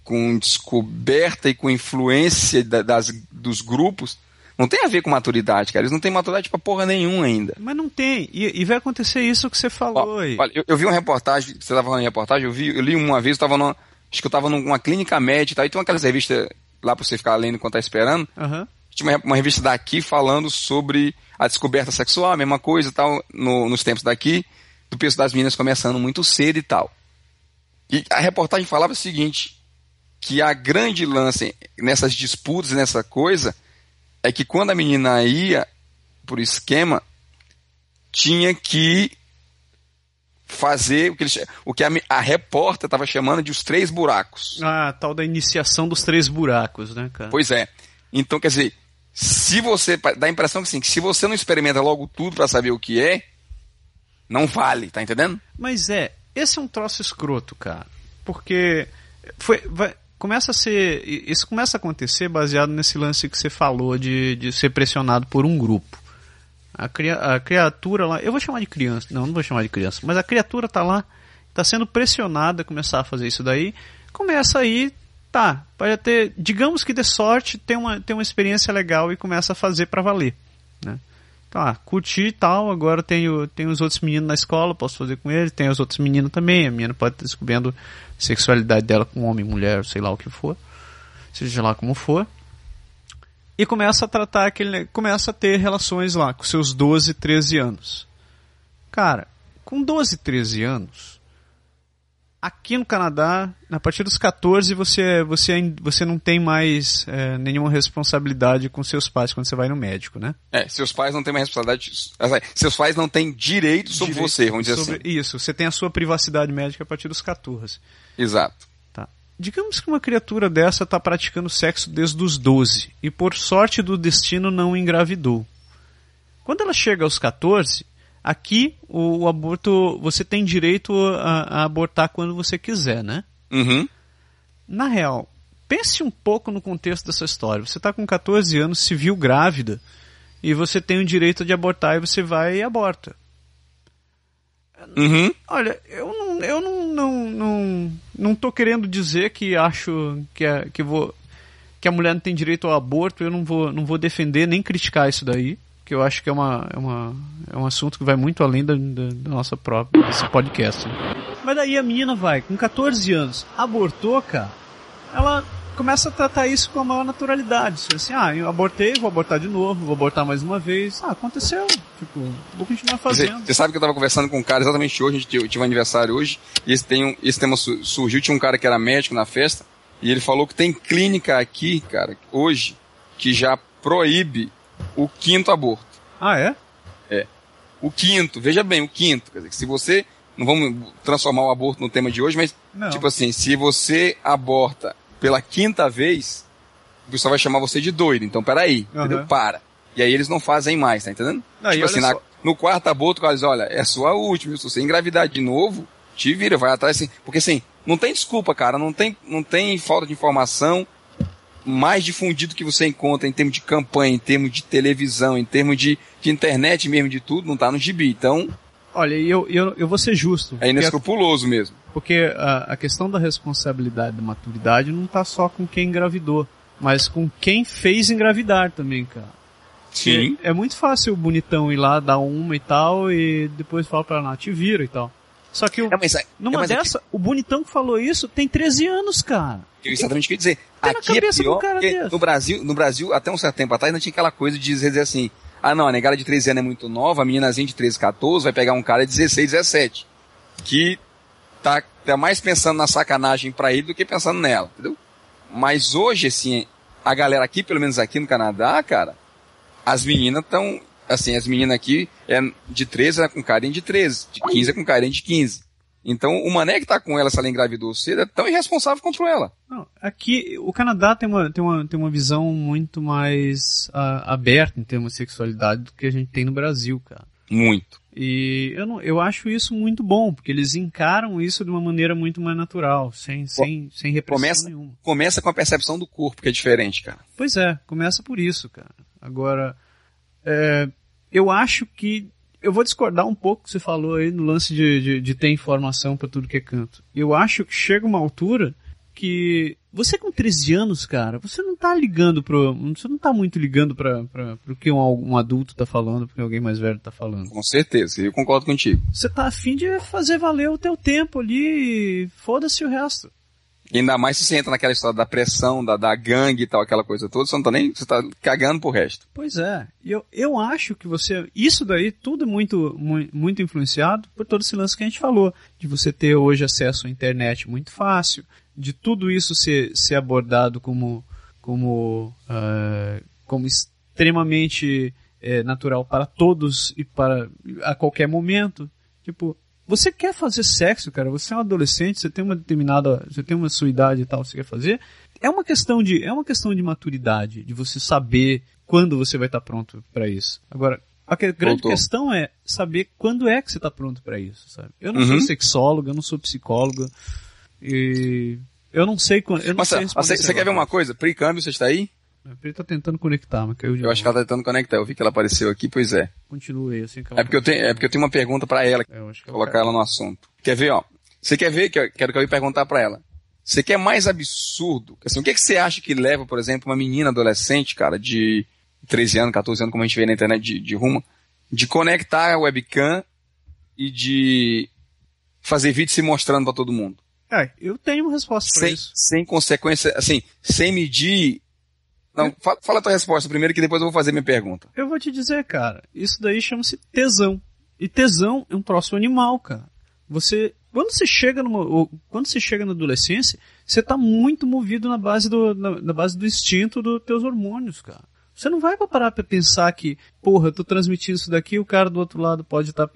com descoberta e com influência da, das, dos grupos. Não tem a ver com maturidade, cara. Eles não têm maturidade pra porra nenhuma ainda. Mas não tem. E, e vai acontecer isso que você falou Ó, aí. Olha, eu, eu, vi uma reportagem, você estava falando em reportagem, eu, vi, eu li uma vez, eu tava numa, acho que eu estava numa clínica médica e tal, e tem aquelas revistas lá pra você ficar lendo enquanto tá esperando. Uhum. Tinha uma, revista daqui falando sobre a descoberta sexual, a mesma coisa e tal, no, nos tempos daqui, do peso das meninas começando muito cedo e tal. E a reportagem falava o seguinte, que a grande lance nessas disputas, nessa coisa, é que quando a menina ia por esquema, tinha que fazer o que, eles, o que a, a repórter estava chamando de os três buracos. Ah, tal da iniciação dos três buracos, né, cara? Pois é. Então, quer dizer, se você. dá a impressão que, assim, que se você não experimenta logo tudo para saber o que é, não vale, tá entendendo? Mas é, esse é um troço escroto, cara. Porque foi, vai, começa a ser. Isso começa a acontecer baseado nesse lance que você falou de, de ser pressionado por um grupo. A, cria, a criatura lá. Eu vou chamar de criança. Não, não vou chamar de criança. Mas a criatura tá lá, tá sendo pressionada a começar a fazer isso daí. Começa aí tá, pode ter, digamos que de sorte, tem uma, tem uma experiência legal e começa a fazer para valer, né? Tá, curti e tal, agora tenho, tenho os outros meninos na escola, posso fazer com eles, tem os outros meninos também, a menina pode estar descobrindo a sexualidade dela com homem, mulher, sei lá o que for, seja lá como for. E começa a tratar aquele, começa a ter relações lá com seus 12, 13 anos. Cara, com 12, 13 anos, Aqui no Canadá, a partir dos 14, você, você, você não tem mais é, nenhuma responsabilidade com seus pais quando você vai no médico, né? É, seus pais não têm mais responsabilidade. Seus pais não têm direito sobre direito você, vamos dizer sobre, assim. Isso, você tem a sua privacidade médica a partir dos 14. Exato. Tá. Digamos que uma criatura dessa está praticando sexo desde os 12 e por sorte do destino não engravidou. Quando ela chega aos 14, Aqui, o, o aborto, você tem direito a, a, abortar quando você quiser, né? Uhum. Na real, pense um pouco no contexto dessa história. Você está com 14 anos, se viu grávida, e você tem o direito de abortar e você vai e aborta. Uhum. Olha, eu não, eu não, não, não, não tô querendo dizer que acho que, é, que vou que a mulher não tem direito ao aborto. Eu não vou, não vou defender nem criticar isso daí que eu acho que é, uma, é, uma, é um assunto que vai muito além da, da, da nossa própria desse podcast. Mas daí a menina vai, com 14 anos, abortou, cara, ela começa a tratar isso com a maior naturalidade. Assim, ah, eu abortei, vou abortar de novo, vou abortar mais uma vez. Ah, aconteceu. Tipo, vou continuar fazendo. Você, sabe que eu tava conversando com um cara exatamente hoje, a gente tive um aniversário hoje, e esse, tem um, esse tema surgiu, tinha um cara que era médico na festa, e ele falou que tem clínica aqui, cara, hoje, que já proíbe o quinto aborto. Ah, é? É. O quinto, veja bem, o quinto. Quer dizer, se você. Não vamos transformar o aborto no tema de hoje, mas, não. tipo assim, se você aborta pela quinta vez, o pessoal vai chamar você de doido. Então, peraí, uhum. entendeu? Para. E aí eles não fazem mais, tá entendendo? Não, tipo assim, na, no quarto aborto, o cara diz, olha, é sua última, se você engravidar de novo, te vira, vai atrás, assim. Porque assim, não tem desculpa, cara, não tem, não tem falta de informação, mais difundido que você encontra em termos de campanha, em termos de televisão, em termos de, de internet mesmo, de tudo, não está no gibi. Então. Olha, eu, eu, eu vou ser justo. É inescrupuloso porque, mesmo. Porque a, a questão da responsabilidade da maturidade não está só com quem engravidou, mas com quem fez engravidar também, cara. Sim. É, é muito fácil o bonitão ir lá, dar uma e tal, e depois falar pra ela, te vira e tal. Só que o, É, mas, numa é, mas dessa, o bonitão que falou isso tem 13 anos, cara. Eu exatamente queria dizer. Na Aqui é pior, no Brasil, no Brasil, até um certo tempo atrás, não tinha aquela coisa de dizer assim, ah não, a negada de 13 anos é muito nova, a meninazinha de 13, 14 vai pegar um cara de 16, 17. Que tá, tá mais pensando na sacanagem pra ele do que pensando nela, entendeu? Mas hoje, assim, a galera aqui, pelo menos aqui no Canadá, cara, as meninas estão, assim, as meninas aqui é de 13 é com carinha de 13, de 15 é com carinha de 15. Então, o mané que tá com ela, se ela engravidou cedo, é tão irresponsável contra ela. Não, aqui, o Canadá tem uma, tem uma, tem uma visão muito mais ah, aberta em termos de sexualidade do que a gente tem no Brasil, cara. Muito. E eu, não, eu acho isso muito bom, porque eles encaram isso de uma maneira muito mais natural, sem, sem, sem repressão Começa, nenhuma. começa com a percepção do corpo, que é diferente, cara. Pois é, começa por isso, cara. Agora, é, eu acho que. Eu vou discordar um pouco que você falou aí no lance de, de, de ter informação para tudo que é canto. Eu acho que chega uma altura que você com 13 anos, cara, você não tá ligando pro. Você não tá muito ligando pra, pra, pro que um, um adulto tá falando, pro que alguém mais velho tá falando. Com certeza, eu concordo contigo. Você tá afim de fazer valer o teu tempo ali e foda-se o resto. Ainda mais se você entra naquela história da pressão, da, da gangue e tal, aquela coisa toda, você não tá nem. Você tá cagando pro resto. Pois é. Eu, eu acho que você. Isso daí tudo é muito, muito, influenciado por todo esse lance que a gente falou. De você ter hoje acesso à internet muito fácil. De tudo isso ser, ser abordado como, como, ah, como extremamente eh, natural para todos e para a qualquer momento. Tipo, você quer fazer sexo, cara? Você é um adolescente, você tem uma determinada, você tem uma sua idade e tal, você quer fazer? É uma questão de, é uma questão de maturidade, de você saber quando você vai estar pronto para isso. Agora, a que- grande Voltou. questão é saber quando é que você está pronto para isso, sabe? Eu não Uhum. sou sexólogo, eu não sou psicóloga e eu não sei quando, eu não Mas sei você, quer ver uma coisa? Pre-câmbio, você está aí? Ele tá tentando conectar, mas caiu de Eu acho que ela tá tentando conectar. Eu vi que ela apareceu aqui, pois é. Continua aí, assim que ela É porque eu tenho, é porque eu tenho uma pergunta pra ela, É, eu acho que ela colocar ela no assunto. Quer ver, ó? Você quer ver que eu quero que eu ia perguntar pra ela? Você quer mais absurdo? Assim, o que, que você acha que leva, por exemplo, uma menina adolescente, cara, de 13 anos, 14 anos, como a gente vê na internet de, de rumo, de conectar a webcam e de fazer vídeo se mostrando pra todo mundo? É, eu tenho uma resposta pra Sem, isso. sem consequência, assim, sem medir. Não, fala, fala a tua resposta primeiro que depois eu vou fazer minha pergunta. Eu vou te dizer, cara, isso daí chama-se tesão. E tesão é um troço animal, cara. Você, quando você chega numa, quando você chega na adolescência, você tá muito movido na base do, na, na base do instinto dos teus hormônios, cara. Você não vai parar pra pensar que, porra, eu tô transmitindo isso daqui, o cara do outro lado pode estar,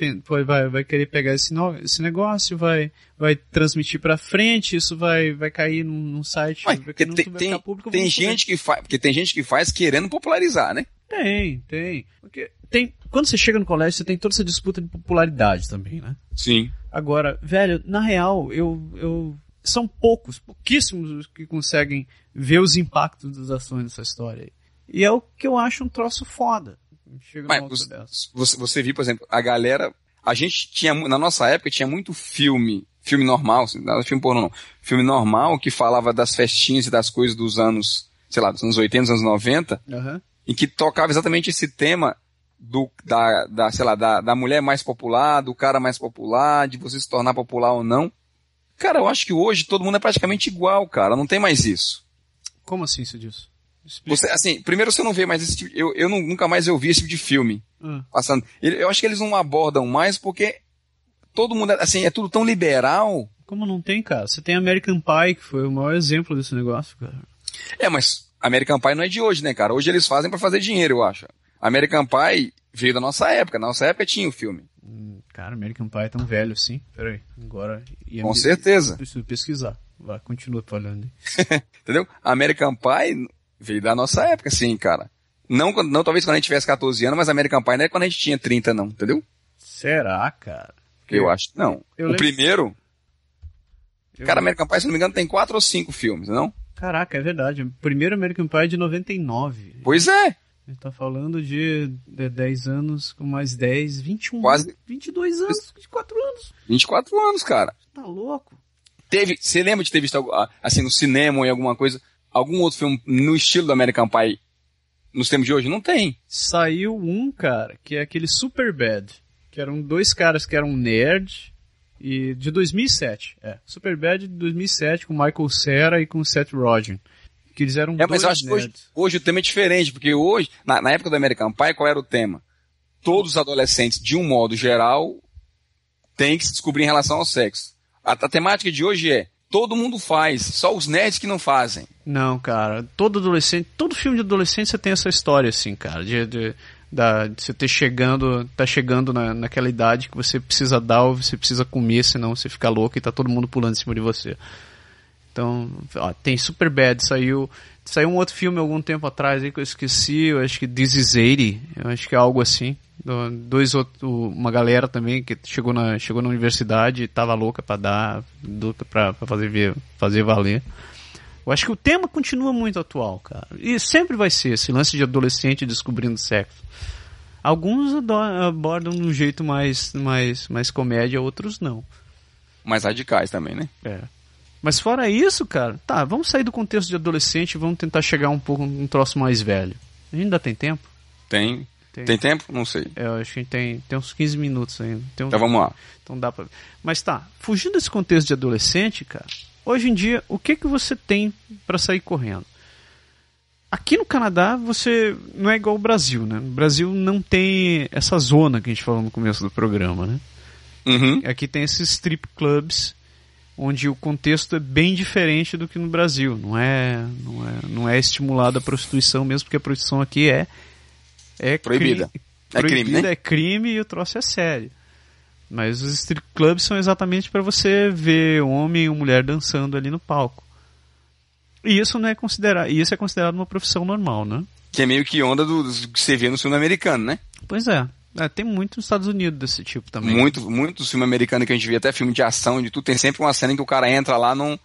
vai, vai querer pegar esse, no, esse negócio, vai, vai transmitir pra frente, isso vai, vai cair num, num site, Ué, vai, tem, tem, ficar público, tem gente que faz, porque tem gente que faz querendo popularizar, né? tem, tem. Porque tem, quando você chega no colégio, você tem toda essa disputa de popularidade também, né? Sim. Agora, velho, na real, eu, eu, são poucos, pouquíssimos os que conseguem ver os impactos das ações dessa história aí. E é o que eu acho um troço foda. Chega Mas você, você, você viu, por exemplo, a galera, a gente tinha, na nossa época tinha muito filme, filme normal, assim, não filme pornô não, filme normal que falava das festinhas e das coisas dos anos, sei lá, dos anos 80, dos anos 90, Aham. em que tocava exatamente esse tema do, da, da, sei lá, da, da mulher mais popular, do cara mais popular, de você se tornar popular ou não. Cara, eu acho que hoje todo mundo é praticamente igual, cara, não tem mais isso. Como assim isso disso? Você, assim, primeiro você não vê mais esse tipo, eu, eu não- nunca mais eu vi esse tipo de filme Ah, passando. Eu acho que eles não abordam mais porque todo mundo, é- assim, é tudo tão liberal. como não tem, cara? Você tem American Pie, que foi o maior exemplo desse negócio, cara. É, mas American Pie não é de hoje, né, cara? Hoje eles fazem pra fazer dinheiro, eu acho. American Pie veio da nossa época. Na nossa época tinha o filme. Hum, Cara, American Pie é tão velho assim. Peraí, agora... ia Com me- certeza. Preciso pesquisar. Vai, continua falando. Entendeu? American Pie veio da nossa época, sim, cara. Não, não talvez quando a gente tivesse 14 anos, mas American Pie não é quando a gente tinha 30, não, entendeu? Será, cara? Eu acho. Não. eu o lembro- primeiro, Eu- cara, American Pie, se não me engano, tem quatro ou cinco filmes, não? Caraca, é verdade. O primeiro American Pie é de 99. Pois é. Ele tá falando de, de 10 anos com mais 10, 21 Quase. 22 anos, 24 anos. 24 anos, cara. Tá louco? Teve, você lembra de ter visto, ah, assim, no cinema ou em alguma coisa, algum outro filme no estilo do American Pie nos tempos de hoje? Não tem. Saiu um, cara, que é aquele Super Bad, que eram dois caras que eram nerd, e de 2007, é. Super Bad de 2007, com Michael Cera e com Seth Rogen. Que eles eram É, mas eu acho que hoje, nerds. hoje o tema é diferente, porque hoje, na, na época do American Pie, qual era o tema? Todos os adolescentes, de um modo geral, têm que se descobrir em relação ao sexo. A, a temática de hoje é, todo mundo faz, só os nerds que não fazem. Não, cara, todo adolescente, todo filme de adolescente você tem essa história assim, cara, de, de, da, de você ter chegando, tá chegando na, naquela idade que você precisa dar ou você precisa comer, senão você fica louco e tá todo mundo pulando em cima de você. Então, ó, tem Super Bad, saiu, saiu um outro filme algum tempo atrás aí que eu esqueci, eu acho que This is 80, eu acho que é algo assim. Do- Dois outros, uma galera também que chegou na, chegou na universidade e tava louca pra dar, louca pra fazer, fazer valer. Eu acho que o tema continua muito atual, cara. E sempre vai ser esse lance de adolescente descobrindo sexo. Alguns abordam de um jeito mais, mais, mais comédia, outros não. Mais radicais também, né? É. Mas fora isso, cara, tá, vamos sair do contexto de adolescente e vamos tentar chegar um pouco num troço mais velho. Ainda tem tempo? Tem. Tem. Tem, tempo? Não sei. É, eu acho que a gente tem, tem uns 15 minutos ainda. Tem uns- Então vamos lá. Então dá pra. Mas tá, fugindo desse contexto de adolescente, cara, hoje em dia, o que que você tem pra sair correndo? Aqui no Canadá, você não é igual ao Brasil, né? O Brasil não tem essa zona que a gente falou no começo do programa, né? Uhum. Aqui tem esses strip clubs onde o contexto é bem diferente do que no Brasil. Não é, não é, não é estimulada a prostituição mesmo, porque a prostituição aqui é é Proibida. cri- É crime, proibida, né? é crime e o troço é sério. Mas os strip clubs são exatamente para você ver homem ou mulher dançando ali no palco. E isso não é considerado, e isso é considerado uma profissão normal, né? Que é meio que onda do, do que você vê no filme americano, né? Pois é. É, tem muito nos Estados Unidos desse tipo também. Muito, muito filme americano que a gente vê, até filme de ação, de tudo, tem sempre uma cena em que o cara entra lá num,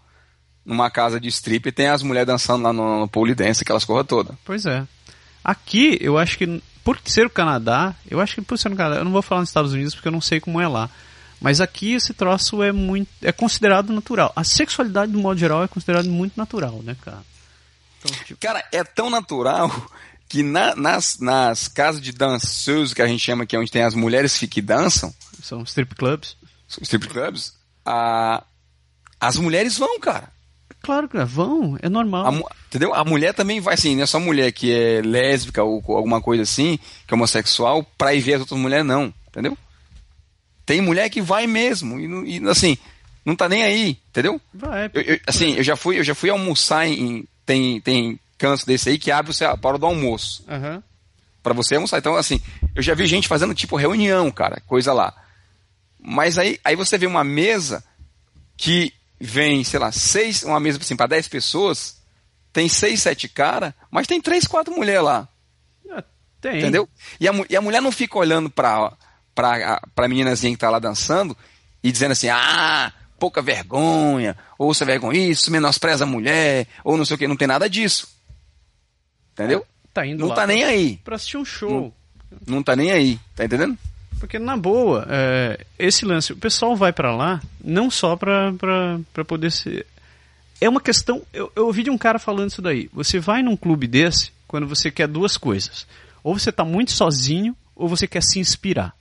numa casa de strip e tem as mulheres dançando lá no, no pole dance, aquelas coisas todas. Pois é. Aqui, eu acho que, por ser o Canadá, eu acho que por ser no Canadá, eu não vou falar nos Estados Unidos porque eu não sei como é lá. Mas aqui esse troço é muito, é considerado natural. A sexualidade, do modo geral, é considerada muito natural, né, cara? Então, tipo, Cara, é tão natural que na- nas, nas casas de danseuses, que a gente chama que é onde tem as mulheres que dançam, são strip clubs. os strip clubs, a, as mulheres vão, cara. Claro que vão, é normal. A entendeu? A mulher também vai assim, não é só mulher que é lésbica ou alguma coisa assim, que é homossexual, pra ir ver as outras mulheres, não. Entendeu? Tem mulher que vai mesmo, e, e, assim, não tá nem aí, entendeu? Vai, Eu, eu- assim, eu já fui, eu já fui almoçar em. Tem, tem canto desse aí que abre você a hora do almoço. Aham. Pra você almoçar. Então, assim, eu já vi gente fazendo tipo reunião, cara, coisa lá. Mas aí, aí você vê uma mesa que vem, sei lá, seis, uma mesa assim, pra dez pessoas, tem seis, sete caras, mas tem três, quatro mulheres lá. Ah, Tem. Entendeu? E a, e a mulher não fica olhando pra, pra, pra meninazinha que tá lá dançando e dizendo assim, ah, pouca vergonha, ou você vergonha isso, menospreza a mulher, ou não sei o que, não tem nada disso. Entendeu? Tá indo Não lá tá nem aí. pra assistir um show. Não tá nem aí, tá entendendo? Porque, na boa, é, esse lance, o pessoal vai pra lá não só pra, pra, pra poder ser. É uma questão. Eu, eu ouvi de um cara falando isso daí. Você vai num clube desse quando você quer duas coisas. Ou você tá muito sozinho, ou você quer se inspirar.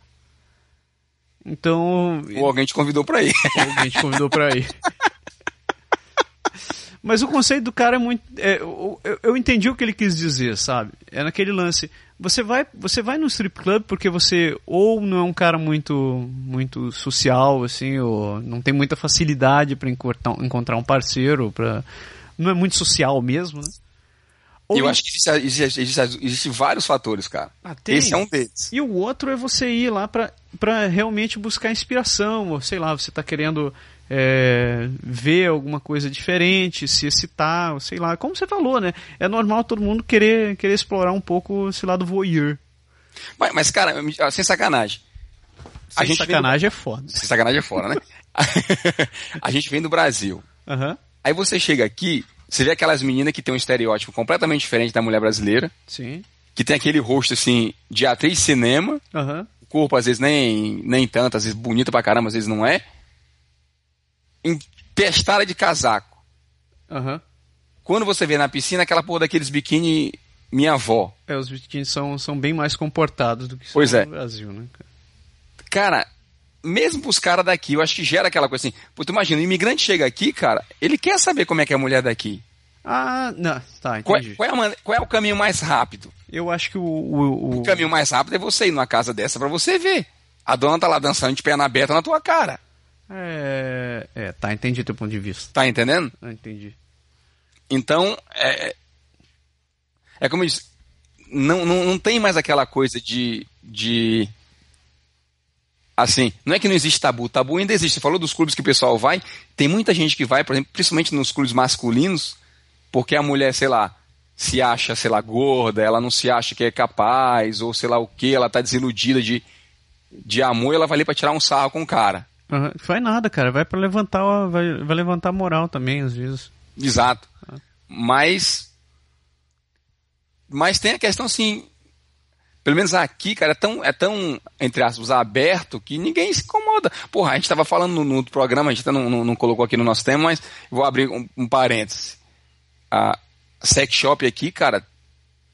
Então. Ou alguém te convidou pra ir. Alguém te convidou pra ir. Mas o conceito do cara é muito. é, eu- eu entendi o que ele quis dizer, sabe? É naquele lance. Você vai, você vai no strip club porque você ou não é um cara muito, muito social, assim, ou não tem muita facilidade pra encontrar, um parceiro, para não é muito social mesmo, né? Ou eu acho que existe, existe, existe, existe vários fatores, cara. Ah. Esse é um deles. E o outro é você ir lá pra realmente buscar inspiração, ou sei lá, você tá querendo é, ver alguma coisa diferente, se excitar, sei lá, como você falou, né? É normal todo mundo querer, querer explorar um pouco esse lado voyeur. Mas, mas, cara, sem sacanagem. A Sem gente vem sacanagem é foda. Sem sacanagem é fora, né? a gente vem do Brasil. Aham, Aí você chega aqui, você vê aquelas meninas que tem um estereótipo completamente diferente da mulher brasileira, sim. que tem aquele rosto assim de atriz cinema, Aham. o corpo às vezes nem, nem tanto, às vezes bonita pra caramba, às vezes não é. Empestada de casaco. Aham. Quando você vê na piscina aquela porra daqueles biquíni minha avó. É, os biquínis são, são bem mais comportados do que pois são é. no Brasil, né? Cara, mesmo pros caras daqui, eu acho que gera aquela coisa assim. Pô, tu imagina, o imigrante chega aqui, cara, ele quer saber como é que é a mulher daqui. Ah, não, tá, Qual, entendi. qual é, a man- qual é o caminho mais rápido? Eu acho que o. O, O caminho mais rápido é você ir numa casa dessa pra você ver. A dona tá lá dançando de perna aberta na tua cara. É, é, tá, entendi teu ponto de vista. Tá entendendo? Ah, entendi. Então, é, é como eu disse, não, não, não tem mais aquela coisa de, de. Assim, não é que não existe tabu, tabu ainda existe. Você falou dos clubes que o pessoal vai, tem muita gente que vai, por exemplo, principalmente nos clubes masculinos, porque a mulher, sei lá, se acha, sei lá, gorda, ela não se acha que é capaz, ou sei lá o que, ela tá desiludida de, de amor, e ela vai ali pra tirar um sarro com o cara. Aham, Vai nada, cara. Vai para levantar, a- vai, vai levantar a moral também, às vezes. Exato. Mas. Mas tem a questão assim. Pelo menos aqui, cara, é tão, é tão, entre aspas, aberto que ninguém se incomoda. Porra, a gente estava falando no, no outro programa, a gente não, não, não colocou aqui no nosso tema, mas vou abrir um, um parêntese. A sex shop aqui, cara,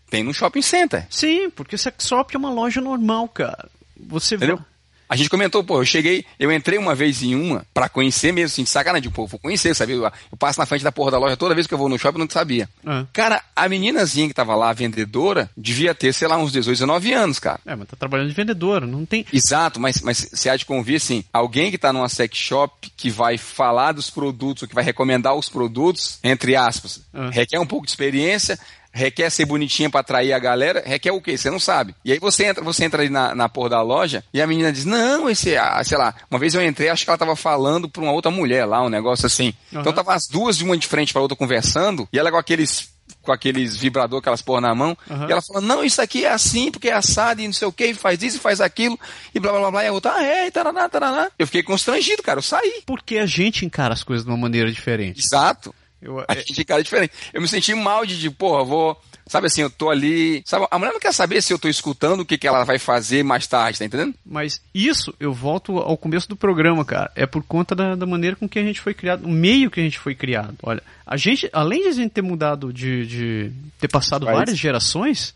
tem no shopping center. Sim, porque sex shop é uma loja normal, cara. Você Entendeu? vai- A gente comentou, pô, eu cheguei, eu entrei uma vez em uma pra conhecer mesmo, assim, de sacanagem, pô, vou conhecer, sabe? Eu, eu passo na frente da porra da loja toda vez que eu vou no shopping, eu não sabia. Ah. Cara, a meninazinha que tava lá, a vendedora, devia ter, sei lá, uns 18, 19 anos, cara. É, mas tá trabalhando de vendedora, não tem. Exato, mas, mas você há de convir, assim, alguém que tá numa sex shop que vai falar dos produtos, ou que vai recomendar os produtos, entre aspas, Ah. requer um pouco de experiência, requer ser bonitinha pra atrair a galera, requer o quê? Você não sabe. E aí você entra, você entra ali na, na porra da loja e a menina diz, não, esse, ah, sei lá, uma vez eu entrei, acho que ela tava falando pra uma outra mulher lá, um negócio assim. Então Aham. tava as duas de uma de frente pra outra conversando, e ela com aqueles com aqueles vibrador, aquelas porra na mão, Aham. e ela falando, não, isso aqui é assim, porque é assado e não sei o que, faz isso e faz aquilo, e blá blá blá blá, e a outra, ah, é, e taraná, taraná. Eu fiquei constrangido, cara, eu saí. Porque a gente encara as coisas de uma maneira diferente. Exato. Eu, A é, gente cara diferente. Eu me senti mal de, de, porra, vou. Sabe assim, eu tô ali. Sabe, a mulher não quer saber se eu tô escutando o que, que ela vai fazer mais tarde, tá entendendo? mas isso, eu volto ao começo do programa, cara. É por conta da, da maneira com que a gente foi criado, o meio que a gente foi criado. Olha, a gente, além de a gente ter mudado de. de ter passado País. várias gerações,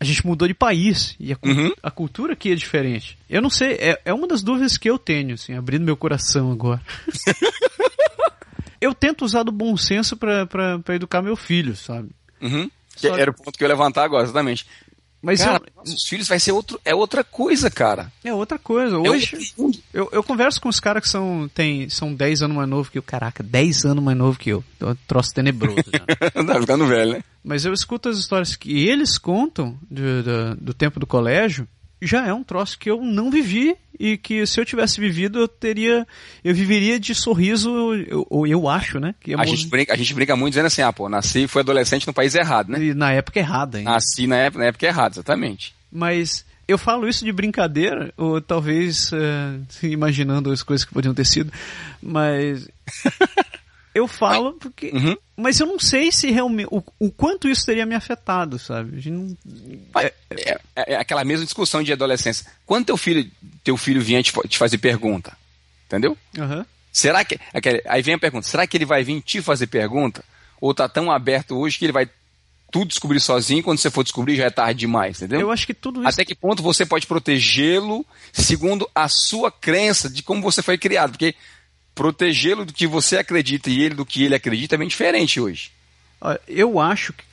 a gente mudou de país. E a, Uhum. a cultura aqui é diferente. Eu não sei, é, é uma das dúvidas que eu tenho, assim, abrindo meu coração agora. eu tento usar do bom senso pra educar meu filho, sabe? Uhum. Que era o ponto que eu ia levantar agora, exatamente. Mas cara, eu- nossos filhos vai ser outro, é outra coisa, cara. é outra coisa. É Hoje. mundo. Eu, eu converso com os caras que são, tem, são 10 anos mais novo que eu. Caraca, 10 anos mais novo que eu. É um troço tenebroso. já. tá ficando velho, né? Mas eu escuto as histórias que eles contam de- da- do tempo do colégio. Já é um troço que eu não vivi e que se eu tivesse vivido eu teria. Eu viveria de sorriso, eu- ou eu, acho, né? Que ia A gente, brinca, a gente brinca muito dizendo assim, ah, pô, nasci e fui adolescente no país errado, né? e na época errada ainda. Nasci na época, na época errada, exatamente. Mas eu falo isso de brincadeira, ou talvez eh, imaginando as coisas que podiam ter sido, mas eu falo porque. Uhum. Mas eu não sei se realmente. O, o quanto isso teria me afetado, sabe? A gente não- É, é- é aquela mesma discussão de adolescência. Quando teu filho, teu filho vinha te, te fazer pergunta, entendeu? Aham. Será que. aí vem a pergunta: será que ele vai vir te fazer pergunta? Ou tá tão aberto hoje que ele vai tudo descobrir sozinho? Quando você for descobrir já é tarde demais, entendeu? Eu acho que tudo isso. Até que ponto você pode protegê-lo segundo a sua crença de como você foi criado? Porque protegê-lo do que você acredita e ele do que ele acredita é bem diferente hoje. Eu acho que,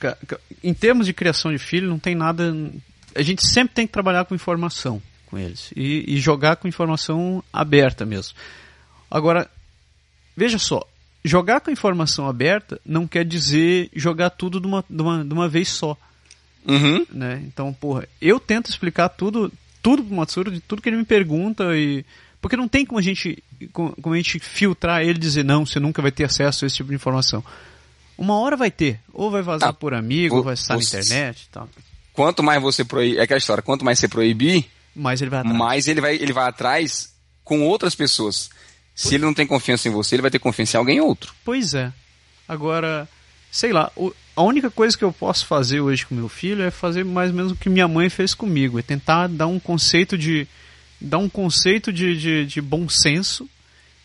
em termos de criação de filho, não tem nada. A gente sempre tem que trabalhar com informação com eles e, e jogar com informação aberta mesmo. Agora, veja só, jogar com informação aberta não quer dizer jogar tudo de uma, de uma, de uma vez só. Uhum. né? Então, porra, eu tento explicar tudo, tudo pro Matsuro, de tudo que ele me pergunta e porque não tem como a gente como a gente filtrar ele e dizer não, você nunca vai ter acesso a esse tipo de informação. Uma hora vai ter, ou vai vazar Ah, por amigo, vo- ou vai estar na internet e tal. Quanto mais você proibir. É aquela história: quanto mais você proibir, Mas ele vai atrás. mais ele vai, ele vai atrás com outras pessoas. Se ele não tem confiança em você, ele vai ter confiança em alguém outro. Pois é. Agora, sei lá, o- a única coisa que eu posso fazer hoje com meu filho é fazer mais ou menos o que minha mãe fez comigo, é tentar dar um conceito de dar um conceito de, de, de bom senso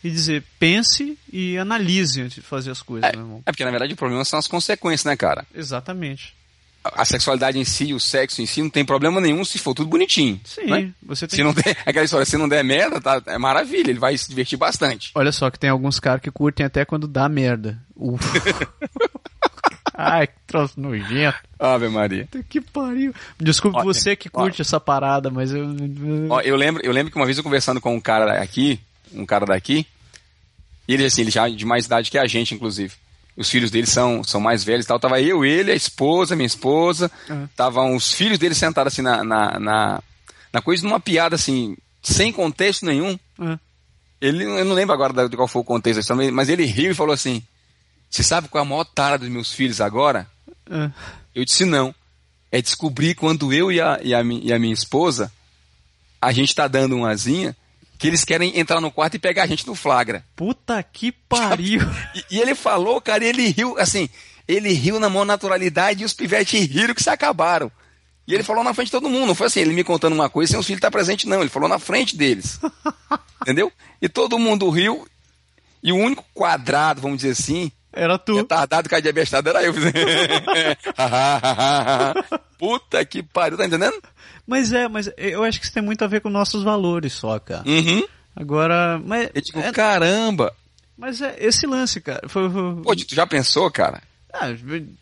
e dizer pense e analise antes de fazer as coisas, É, meu irmão. é porque na verdade o problema são as consequências, né, cara? Exatamente. a sexualidade em si, o sexo em si, não tem problema nenhum se for tudo bonitinho. Sim, né? você tem Se não der, aquela história, se não der merda, tá, é maravilha, ele vai se divertir bastante. Olha só que tem alguns caras que curtem até quando dá merda. Uf. Ai, que troço nojento. Ave Maria. Que pariu. Desculpa Ó, você que ó. curte essa parada, mas eu. Ó, eu lembro, eu lembro que uma vez eu conversando com um cara aqui, um cara daqui, e ele assim, ele já é de mais idade que a gente, inclusive. Os filhos dele são, são mais velhos e tal. Tava eu, ele, a esposa, minha esposa. Uhum. Estavam os filhos dele sentados assim na, na, na, na coisa, numa piada assim, sem contexto nenhum. Ah, Ele, eu não lembro agora de qual foi o contexto da história, mas ele riu e falou assim: Você sabe qual é a maior tara dos meus filhos agora? ah. Eu disse não. É descobrir quando eu e a, e a, e a minha esposa, a gente tá dando uma asinha, que eles querem entrar no quarto e pegar a gente no flagra. Puta que pariu. E, e ele falou, cara, e ele riu, assim, ele riu na maior naturalidade e os pivetes riram que se acabaram. E ele falou na frente de todo mundo, não foi assim, ele me contando uma coisa sem os filhos estar presentes, não. Ele falou na frente deles. Entendeu? E todo mundo riu. E o único quadrado, vamos dizer assim, Era tu. retardado com a diabestada era eu. Puta que pariu, tá entendendo? Mas é, mas eu acho que isso tem muito a ver com nossos valores só, cara. Uhum. Agora, mas, Eu digo, é, caramba. mas é esse lance, cara. Foi- Pô, tu já pensou, cara? ah,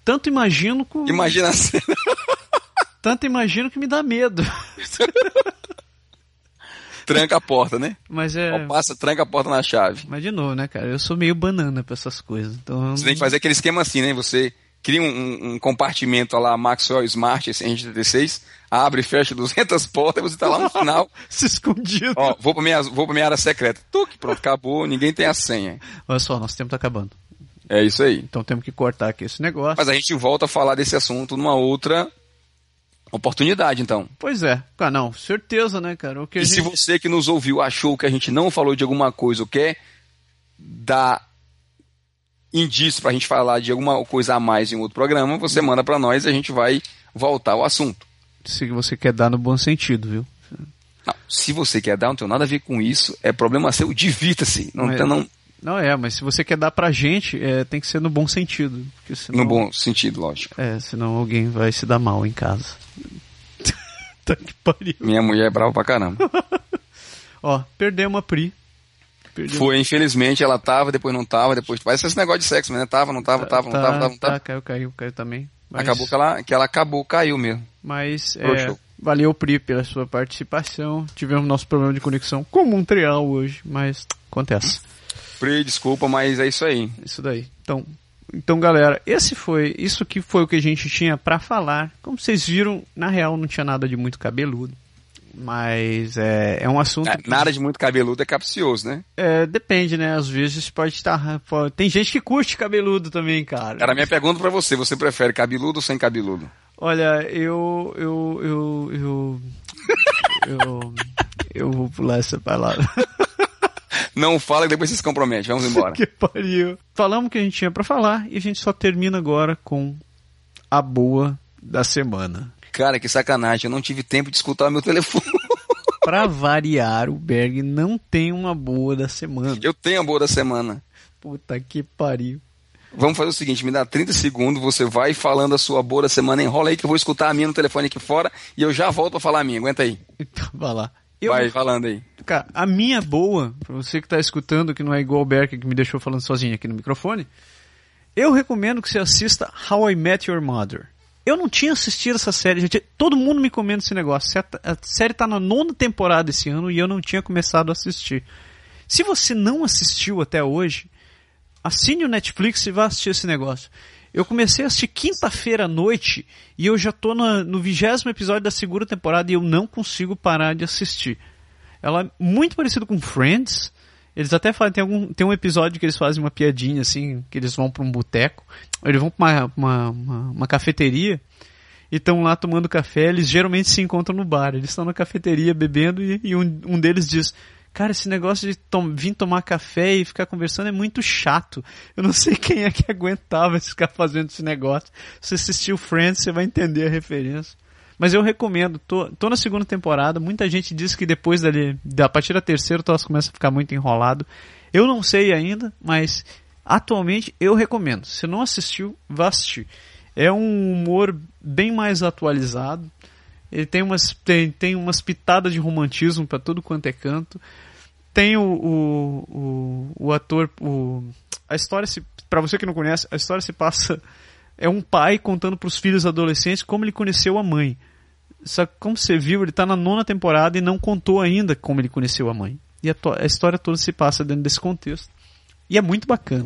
tanto imagino com, Imagina a cena. tanto imagino que me dá medo. Tranca a porta, né? Mas é, Ó, Passa, tranca a porta na chave. mas de novo, né, cara? Eu sou meio banana pra essas coisas. Então, Você tem que fazer aquele esquema assim, né? Você cria um, um- um compartimento lá, Maxwell Smart SN36, abre e fecha 200 portas e você tá lá no final. se escondido. Ó, vou pra minha, vou pra minha área secreta. Tuc, pronto, acabou, ninguém tem a senha. Olha só, nosso tempo tá acabando. É isso aí. Então temos que cortar aqui esse negócio. Mas a gente volta a falar desse assunto numa outra oportunidade, então. Pois é. Ah, não, certeza, né, cara? O que E se gente... você que nos ouviu achou que a gente não falou de alguma coisa ou quer dar indício pra gente falar de alguma coisa a mais em outro programa, você manda pra nós e a gente vai voltar ao assunto. se você quer dar no bom sentido, viu? Não, se você quer dar, não tem nada a ver com isso, é problema seu, divirta-se. Não, tem- não, Não é, mas se você quer dar pra gente, é, tem que ser no bom sentido. Senão, no bom sentido, lógico. É, senão alguém vai se dar mal em casa. tá que pariu. Minha mulher é brava pra caramba. Ó, perdemos a Pri. Foi, infelizmente, ela tava, depois não tava, depois. Parece esse negócio de sexo, né? Tava, não tava, tava, não Tá, tava, tava, não tá, tava. caiu, caiu, caiu também. Mas, Acabou que ela, que ela acabou, caiu mesmo. Mas, é, valeu, Pri, pela sua participação. Tivemos nosso problema de conexão com Montreal hoje, mas acontece. Pri, desculpa, mas é isso aí. Isso daí. Então, então, galera, esse foi, isso que foi o que a gente tinha pra falar. Como vocês viram, na real não tinha nada de muito cabeludo. Mas é, é um assunto. É, Nada de muito cabeludo é capcioso, né? É, depende, né? Às vezes pode estar. pode- Tem gente que curte cabeludo também, cara. Cara, minha pergunta pra você, você prefere cabeludo ou sem cabeludo? Olha, eu. Eu. Eu. Eu. Eu, eu vou pular essa palavra. Não fala e depois você se compromete, vamos embora. que pariu. Falamos o que a gente tinha pra falar e a gente só termina agora com a boa da semana. Cara, que sacanagem, eu não tive tempo de escutar o meu telefone. Pra variar, o Berg não tem uma boa da semana. Eu tenho a boa da semana. Puta que pariu. Vamos fazer o seguinte, me dá 30 segundos, você vai falando a sua boa da semana, enrola aí que eu vou escutar a minha no telefone aqui fora e eu já volto pra falar a minha, aguenta aí. Então, vai lá. Eu, Vai falando aí. Cara, a minha boa, pra você que tá escutando, que não é igual o Berg que me deixou falando sozinho aqui no microfone, eu recomendo que você assista How I Met Your Mother. Eu não tinha assistido essa série, tinha- todo mundo me comendo esse negócio. A a série tá na nona temporada esse ano e eu não tinha começado a assistir. Se você não assistiu até hoje, assine o Netflix e vá assistir esse negócio. Eu comecei a assistir quinta-feira à noite e eu já tô na- no vigésimo episódio da segunda temporada e eu não consigo parar de assistir. Ela é muito parecida com Friends. Eles até falam, tem, algum, tem um episódio que eles fazem uma piadinha assim, que eles vão pra um boteco, eles vão pra uma, uma, uma, uma cafeteria e estão lá tomando café, eles geralmente se encontram no bar, eles estão na cafeteria bebendo e, e um, um deles diz, cara, esse negócio de tom, vir tomar café e ficar conversando é muito chato. Eu não sei quem é que aguentava ficar fazendo esse negócio. Se assistiu Friends, você vai entender a referência. Mas eu recomendo, tô, tô na segunda temporada, muita gente diz que depois dali, a partir da terceira, o troço começa a ficar muito enrolado. Eu não sei ainda, mas atualmente eu recomendo. Se não assistiu, vá assistir. É um humor bem mais atualizado. Ele tem umas, tem, tem umas pitadas de romantismo para tudo quanto é canto. Tem o, o, o, o ator. O, a história se. Pra você que não conhece, a história se passa. É um pai contando para os filhos adolescentes como ele conheceu a mãe. Só que, como você viu, ele está na nona temporada e não contou ainda como ele conheceu a mãe. E a, a história toda se passa dentro desse contexto. E é muito bacana.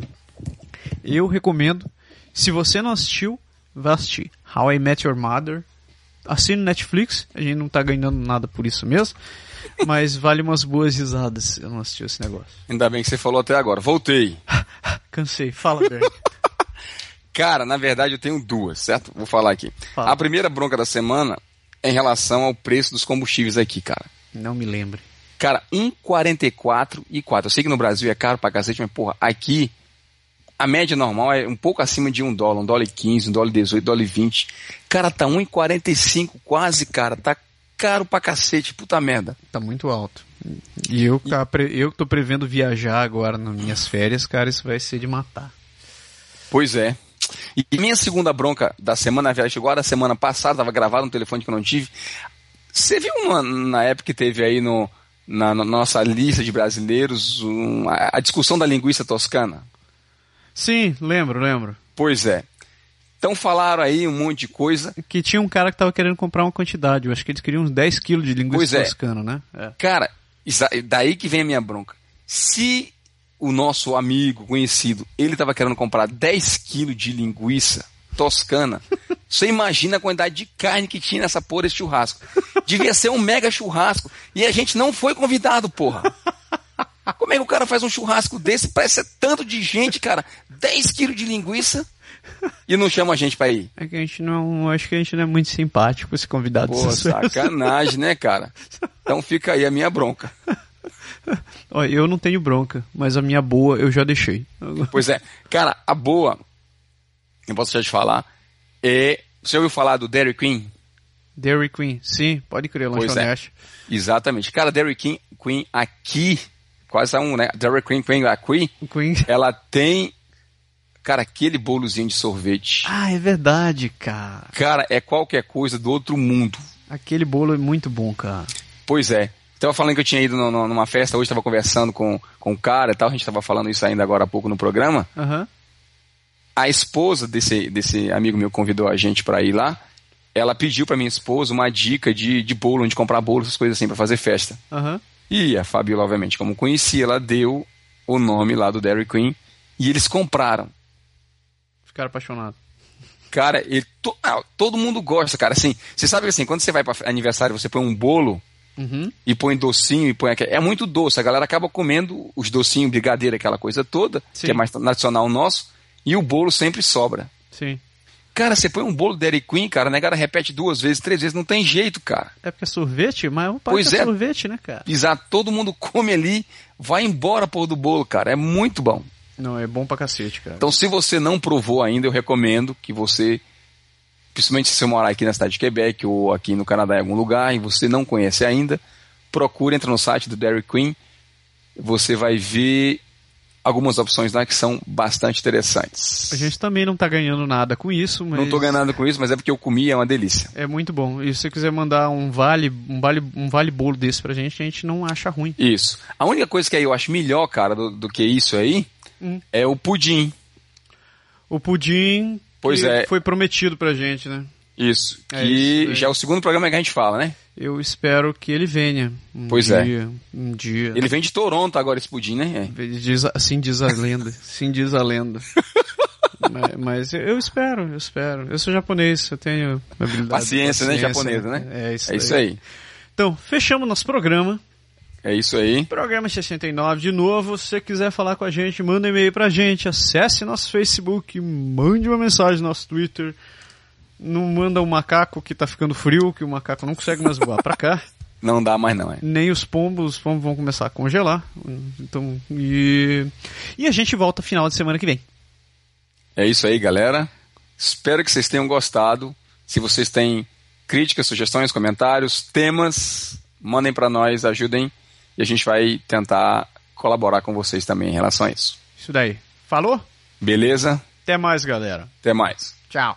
Eu recomendo. Se você não assistiu, vá assistir. How I Met Your Mother. Assine no Netflix. A gente não tá ganhando nada por isso mesmo. Mas vale umas boas risadas. Eu não assisti esse negócio. Ainda bem que você falou até agora. Voltei. Cansei. Fala, Berg. Cara, na verdade eu tenho duas, certo? Vou falar aqui. Fala. A primeira bronca da semana é em relação ao preço dos combustíveis aqui, cara. não me lembre. Cara, 1,44 e 4. Eu sei que no Brasil é caro pra cacete, mas porra, aqui a média normal é um pouco acima de um dólar, um dólar e 15, um dólar e 18, um dólar e 20. Cara, tá 1,45 quase, cara. Tá caro pra cacete, puta merda. Tá muito alto. E eu, tá pre- eu que tô prevendo viajar agora nas minhas férias, cara, isso vai ser de matar. Pois é. E minha segunda bronca da semana, na verdade, chegou agora semana passada, tava gravado no telefone que eu não tive. Você viu uma, na época que teve aí no, na, na nossa lista de brasileiros um, a, a discussão da linguiça toscana? Sim, lembro, lembro. Pois é. Então falaram aí um monte de coisa. Que tinha um cara que tava querendo comprar uma quantidade. Eu acho que eles queriam uns 10 quilos de linguiça Pois é. toscana, né? É. Cara, daí que vem a minha bronca. Se o nosso amigo conhecido, ele tava querendo comprar 10 quilos de linguiça toscana, você imagina a quantidade de carne que tinha nessa porra desse churrasco. Devia ser um mega churrasco. E a gente não foi convidado, porra. Como é que o cara faz um churrasco desse? Parece ser tanto de gente, cara. 10 quilos de linguiça e não chama a gente pra ir. É que a gente não. Acho que a gente não é muito simpático esse convidado. Pô, sacanagem, né, cara? Então fica aí a minha bronca. Ó, eu não tenho bronca, mas a minha boa eu já deixei. Pois é. Cara, a boa, eu posso já te falar, é. Você ouviu falar do Dairy Queen? Dairy Queen, sim, pode crer, é. lanchonete. Exatamente. Cara, Dairy Queen, Queen aqui, quase um, né? Dairy Queen, Queen aqui, Queen. ela tem, cara, aquele bolozinho de sorvete. Ah, é verdade, cara. Cara, é qualquer coisa do outro mundo. Aquele bolo é muito bom, cara. Pois é. Tava falando que eu tinha ido no- no- numa festa, hoje tava conversando com, com o cara e tal, a gente tava falando isso ainda agora há pouco no programa. Aham. a esposa desse, desse amigo meu convidou a gente para ir lá. Ela pediu para minha esposa uma dica de, de bolo, onde comprar bolo, essas coisas assim, para fazer festa. Aham. E a Fabiola, obviamente, como conhecia, ela deu o nome lá do Dairy Queen e eles compraram. Ficaram apaixonados. Cara, ele, to- ah, todo mundo gosta, cara. Assim, você sabe assim, quando você vai para aniversário, você põe um bolo Uhum. e põe docinho e põe aquele. É muito doce. A galera acaba comendo os docinhos, brigadeiro, aquela coisa toda, Sim. que é mais nacional nosso, e o bolo sempre sobra. Sim. Cara, você põe um bolo Dairy Queen, cara, a negada repete duas vezes, três vezes, não tem jeito, cara. É porque é sorvete, mas o pai Pois é é. sorvete, né, cara? Pisar, todo mundo come ali, vai embora por do bolo, cara. É muito bom. Não, é bom pra cacete, cara. Então, se você não provou ainda, eu recomendo que você, principalmente se você morar aqui na cidade de Quebec ou aqui no Canadá em algum lugar e você não conhece ainda, procure, entra no site do Dairy Queen. Você vai ver algumas opções lá que são bastante interessantes. A gente também não tá ganhando nada com isso, mas. Não tô ganhando com isso, mas é porque eu comi é uma delícia. É muito bom. E se você quiser mandar um vale, um vale, um vale bolo desse pra gente, a gente não acha ruim. Isso. A única coisa que aí eu acho melhor, cara, do, do que isso aí, Hum. é o pudim. O pudim Pois é. foi prometido pra gente, né? Isso. É que isso aí. já é o segundo programa que a gente fala, né? Eu espero que ele venha. Um Pois é. dia, Um dia. Ele vem de Toronto agora, esse pudim, né? É. Diz, assim diz a lenda. Assim diz a lenda. mas, mas eu espero, eu espero. Eu sou japonês, eu tenho habilidade. de Paciência, né? paciência, Japonesa, né? É isso, É isso aí. Então, fechamos nosso programa. É isso aí. Programa 69 de novo. Se você quiser falar com a gente, manda um e-mail pra gente, acesse nosso Facebook, mande uma mensagem no nosso Twitter. Não manda o macaco que tá ficando frio, que o macaco não consegue mais voar pra cá. Não dá mais não, é. Nem os pombos, os pombos vão começar a congelar. Então, e, e a gente volta final de semana que vem. É isso aí, galera. Espero que vocês tenham gostado. Se vocês têm críticas, sugestões, comentários, temas, mandem pra nós, ajudem e a gente vai tentar colaborar com vocês também em relação a isso. Isso daí. Falou? Beleza? Até mais, galera. Até mais. Tchau.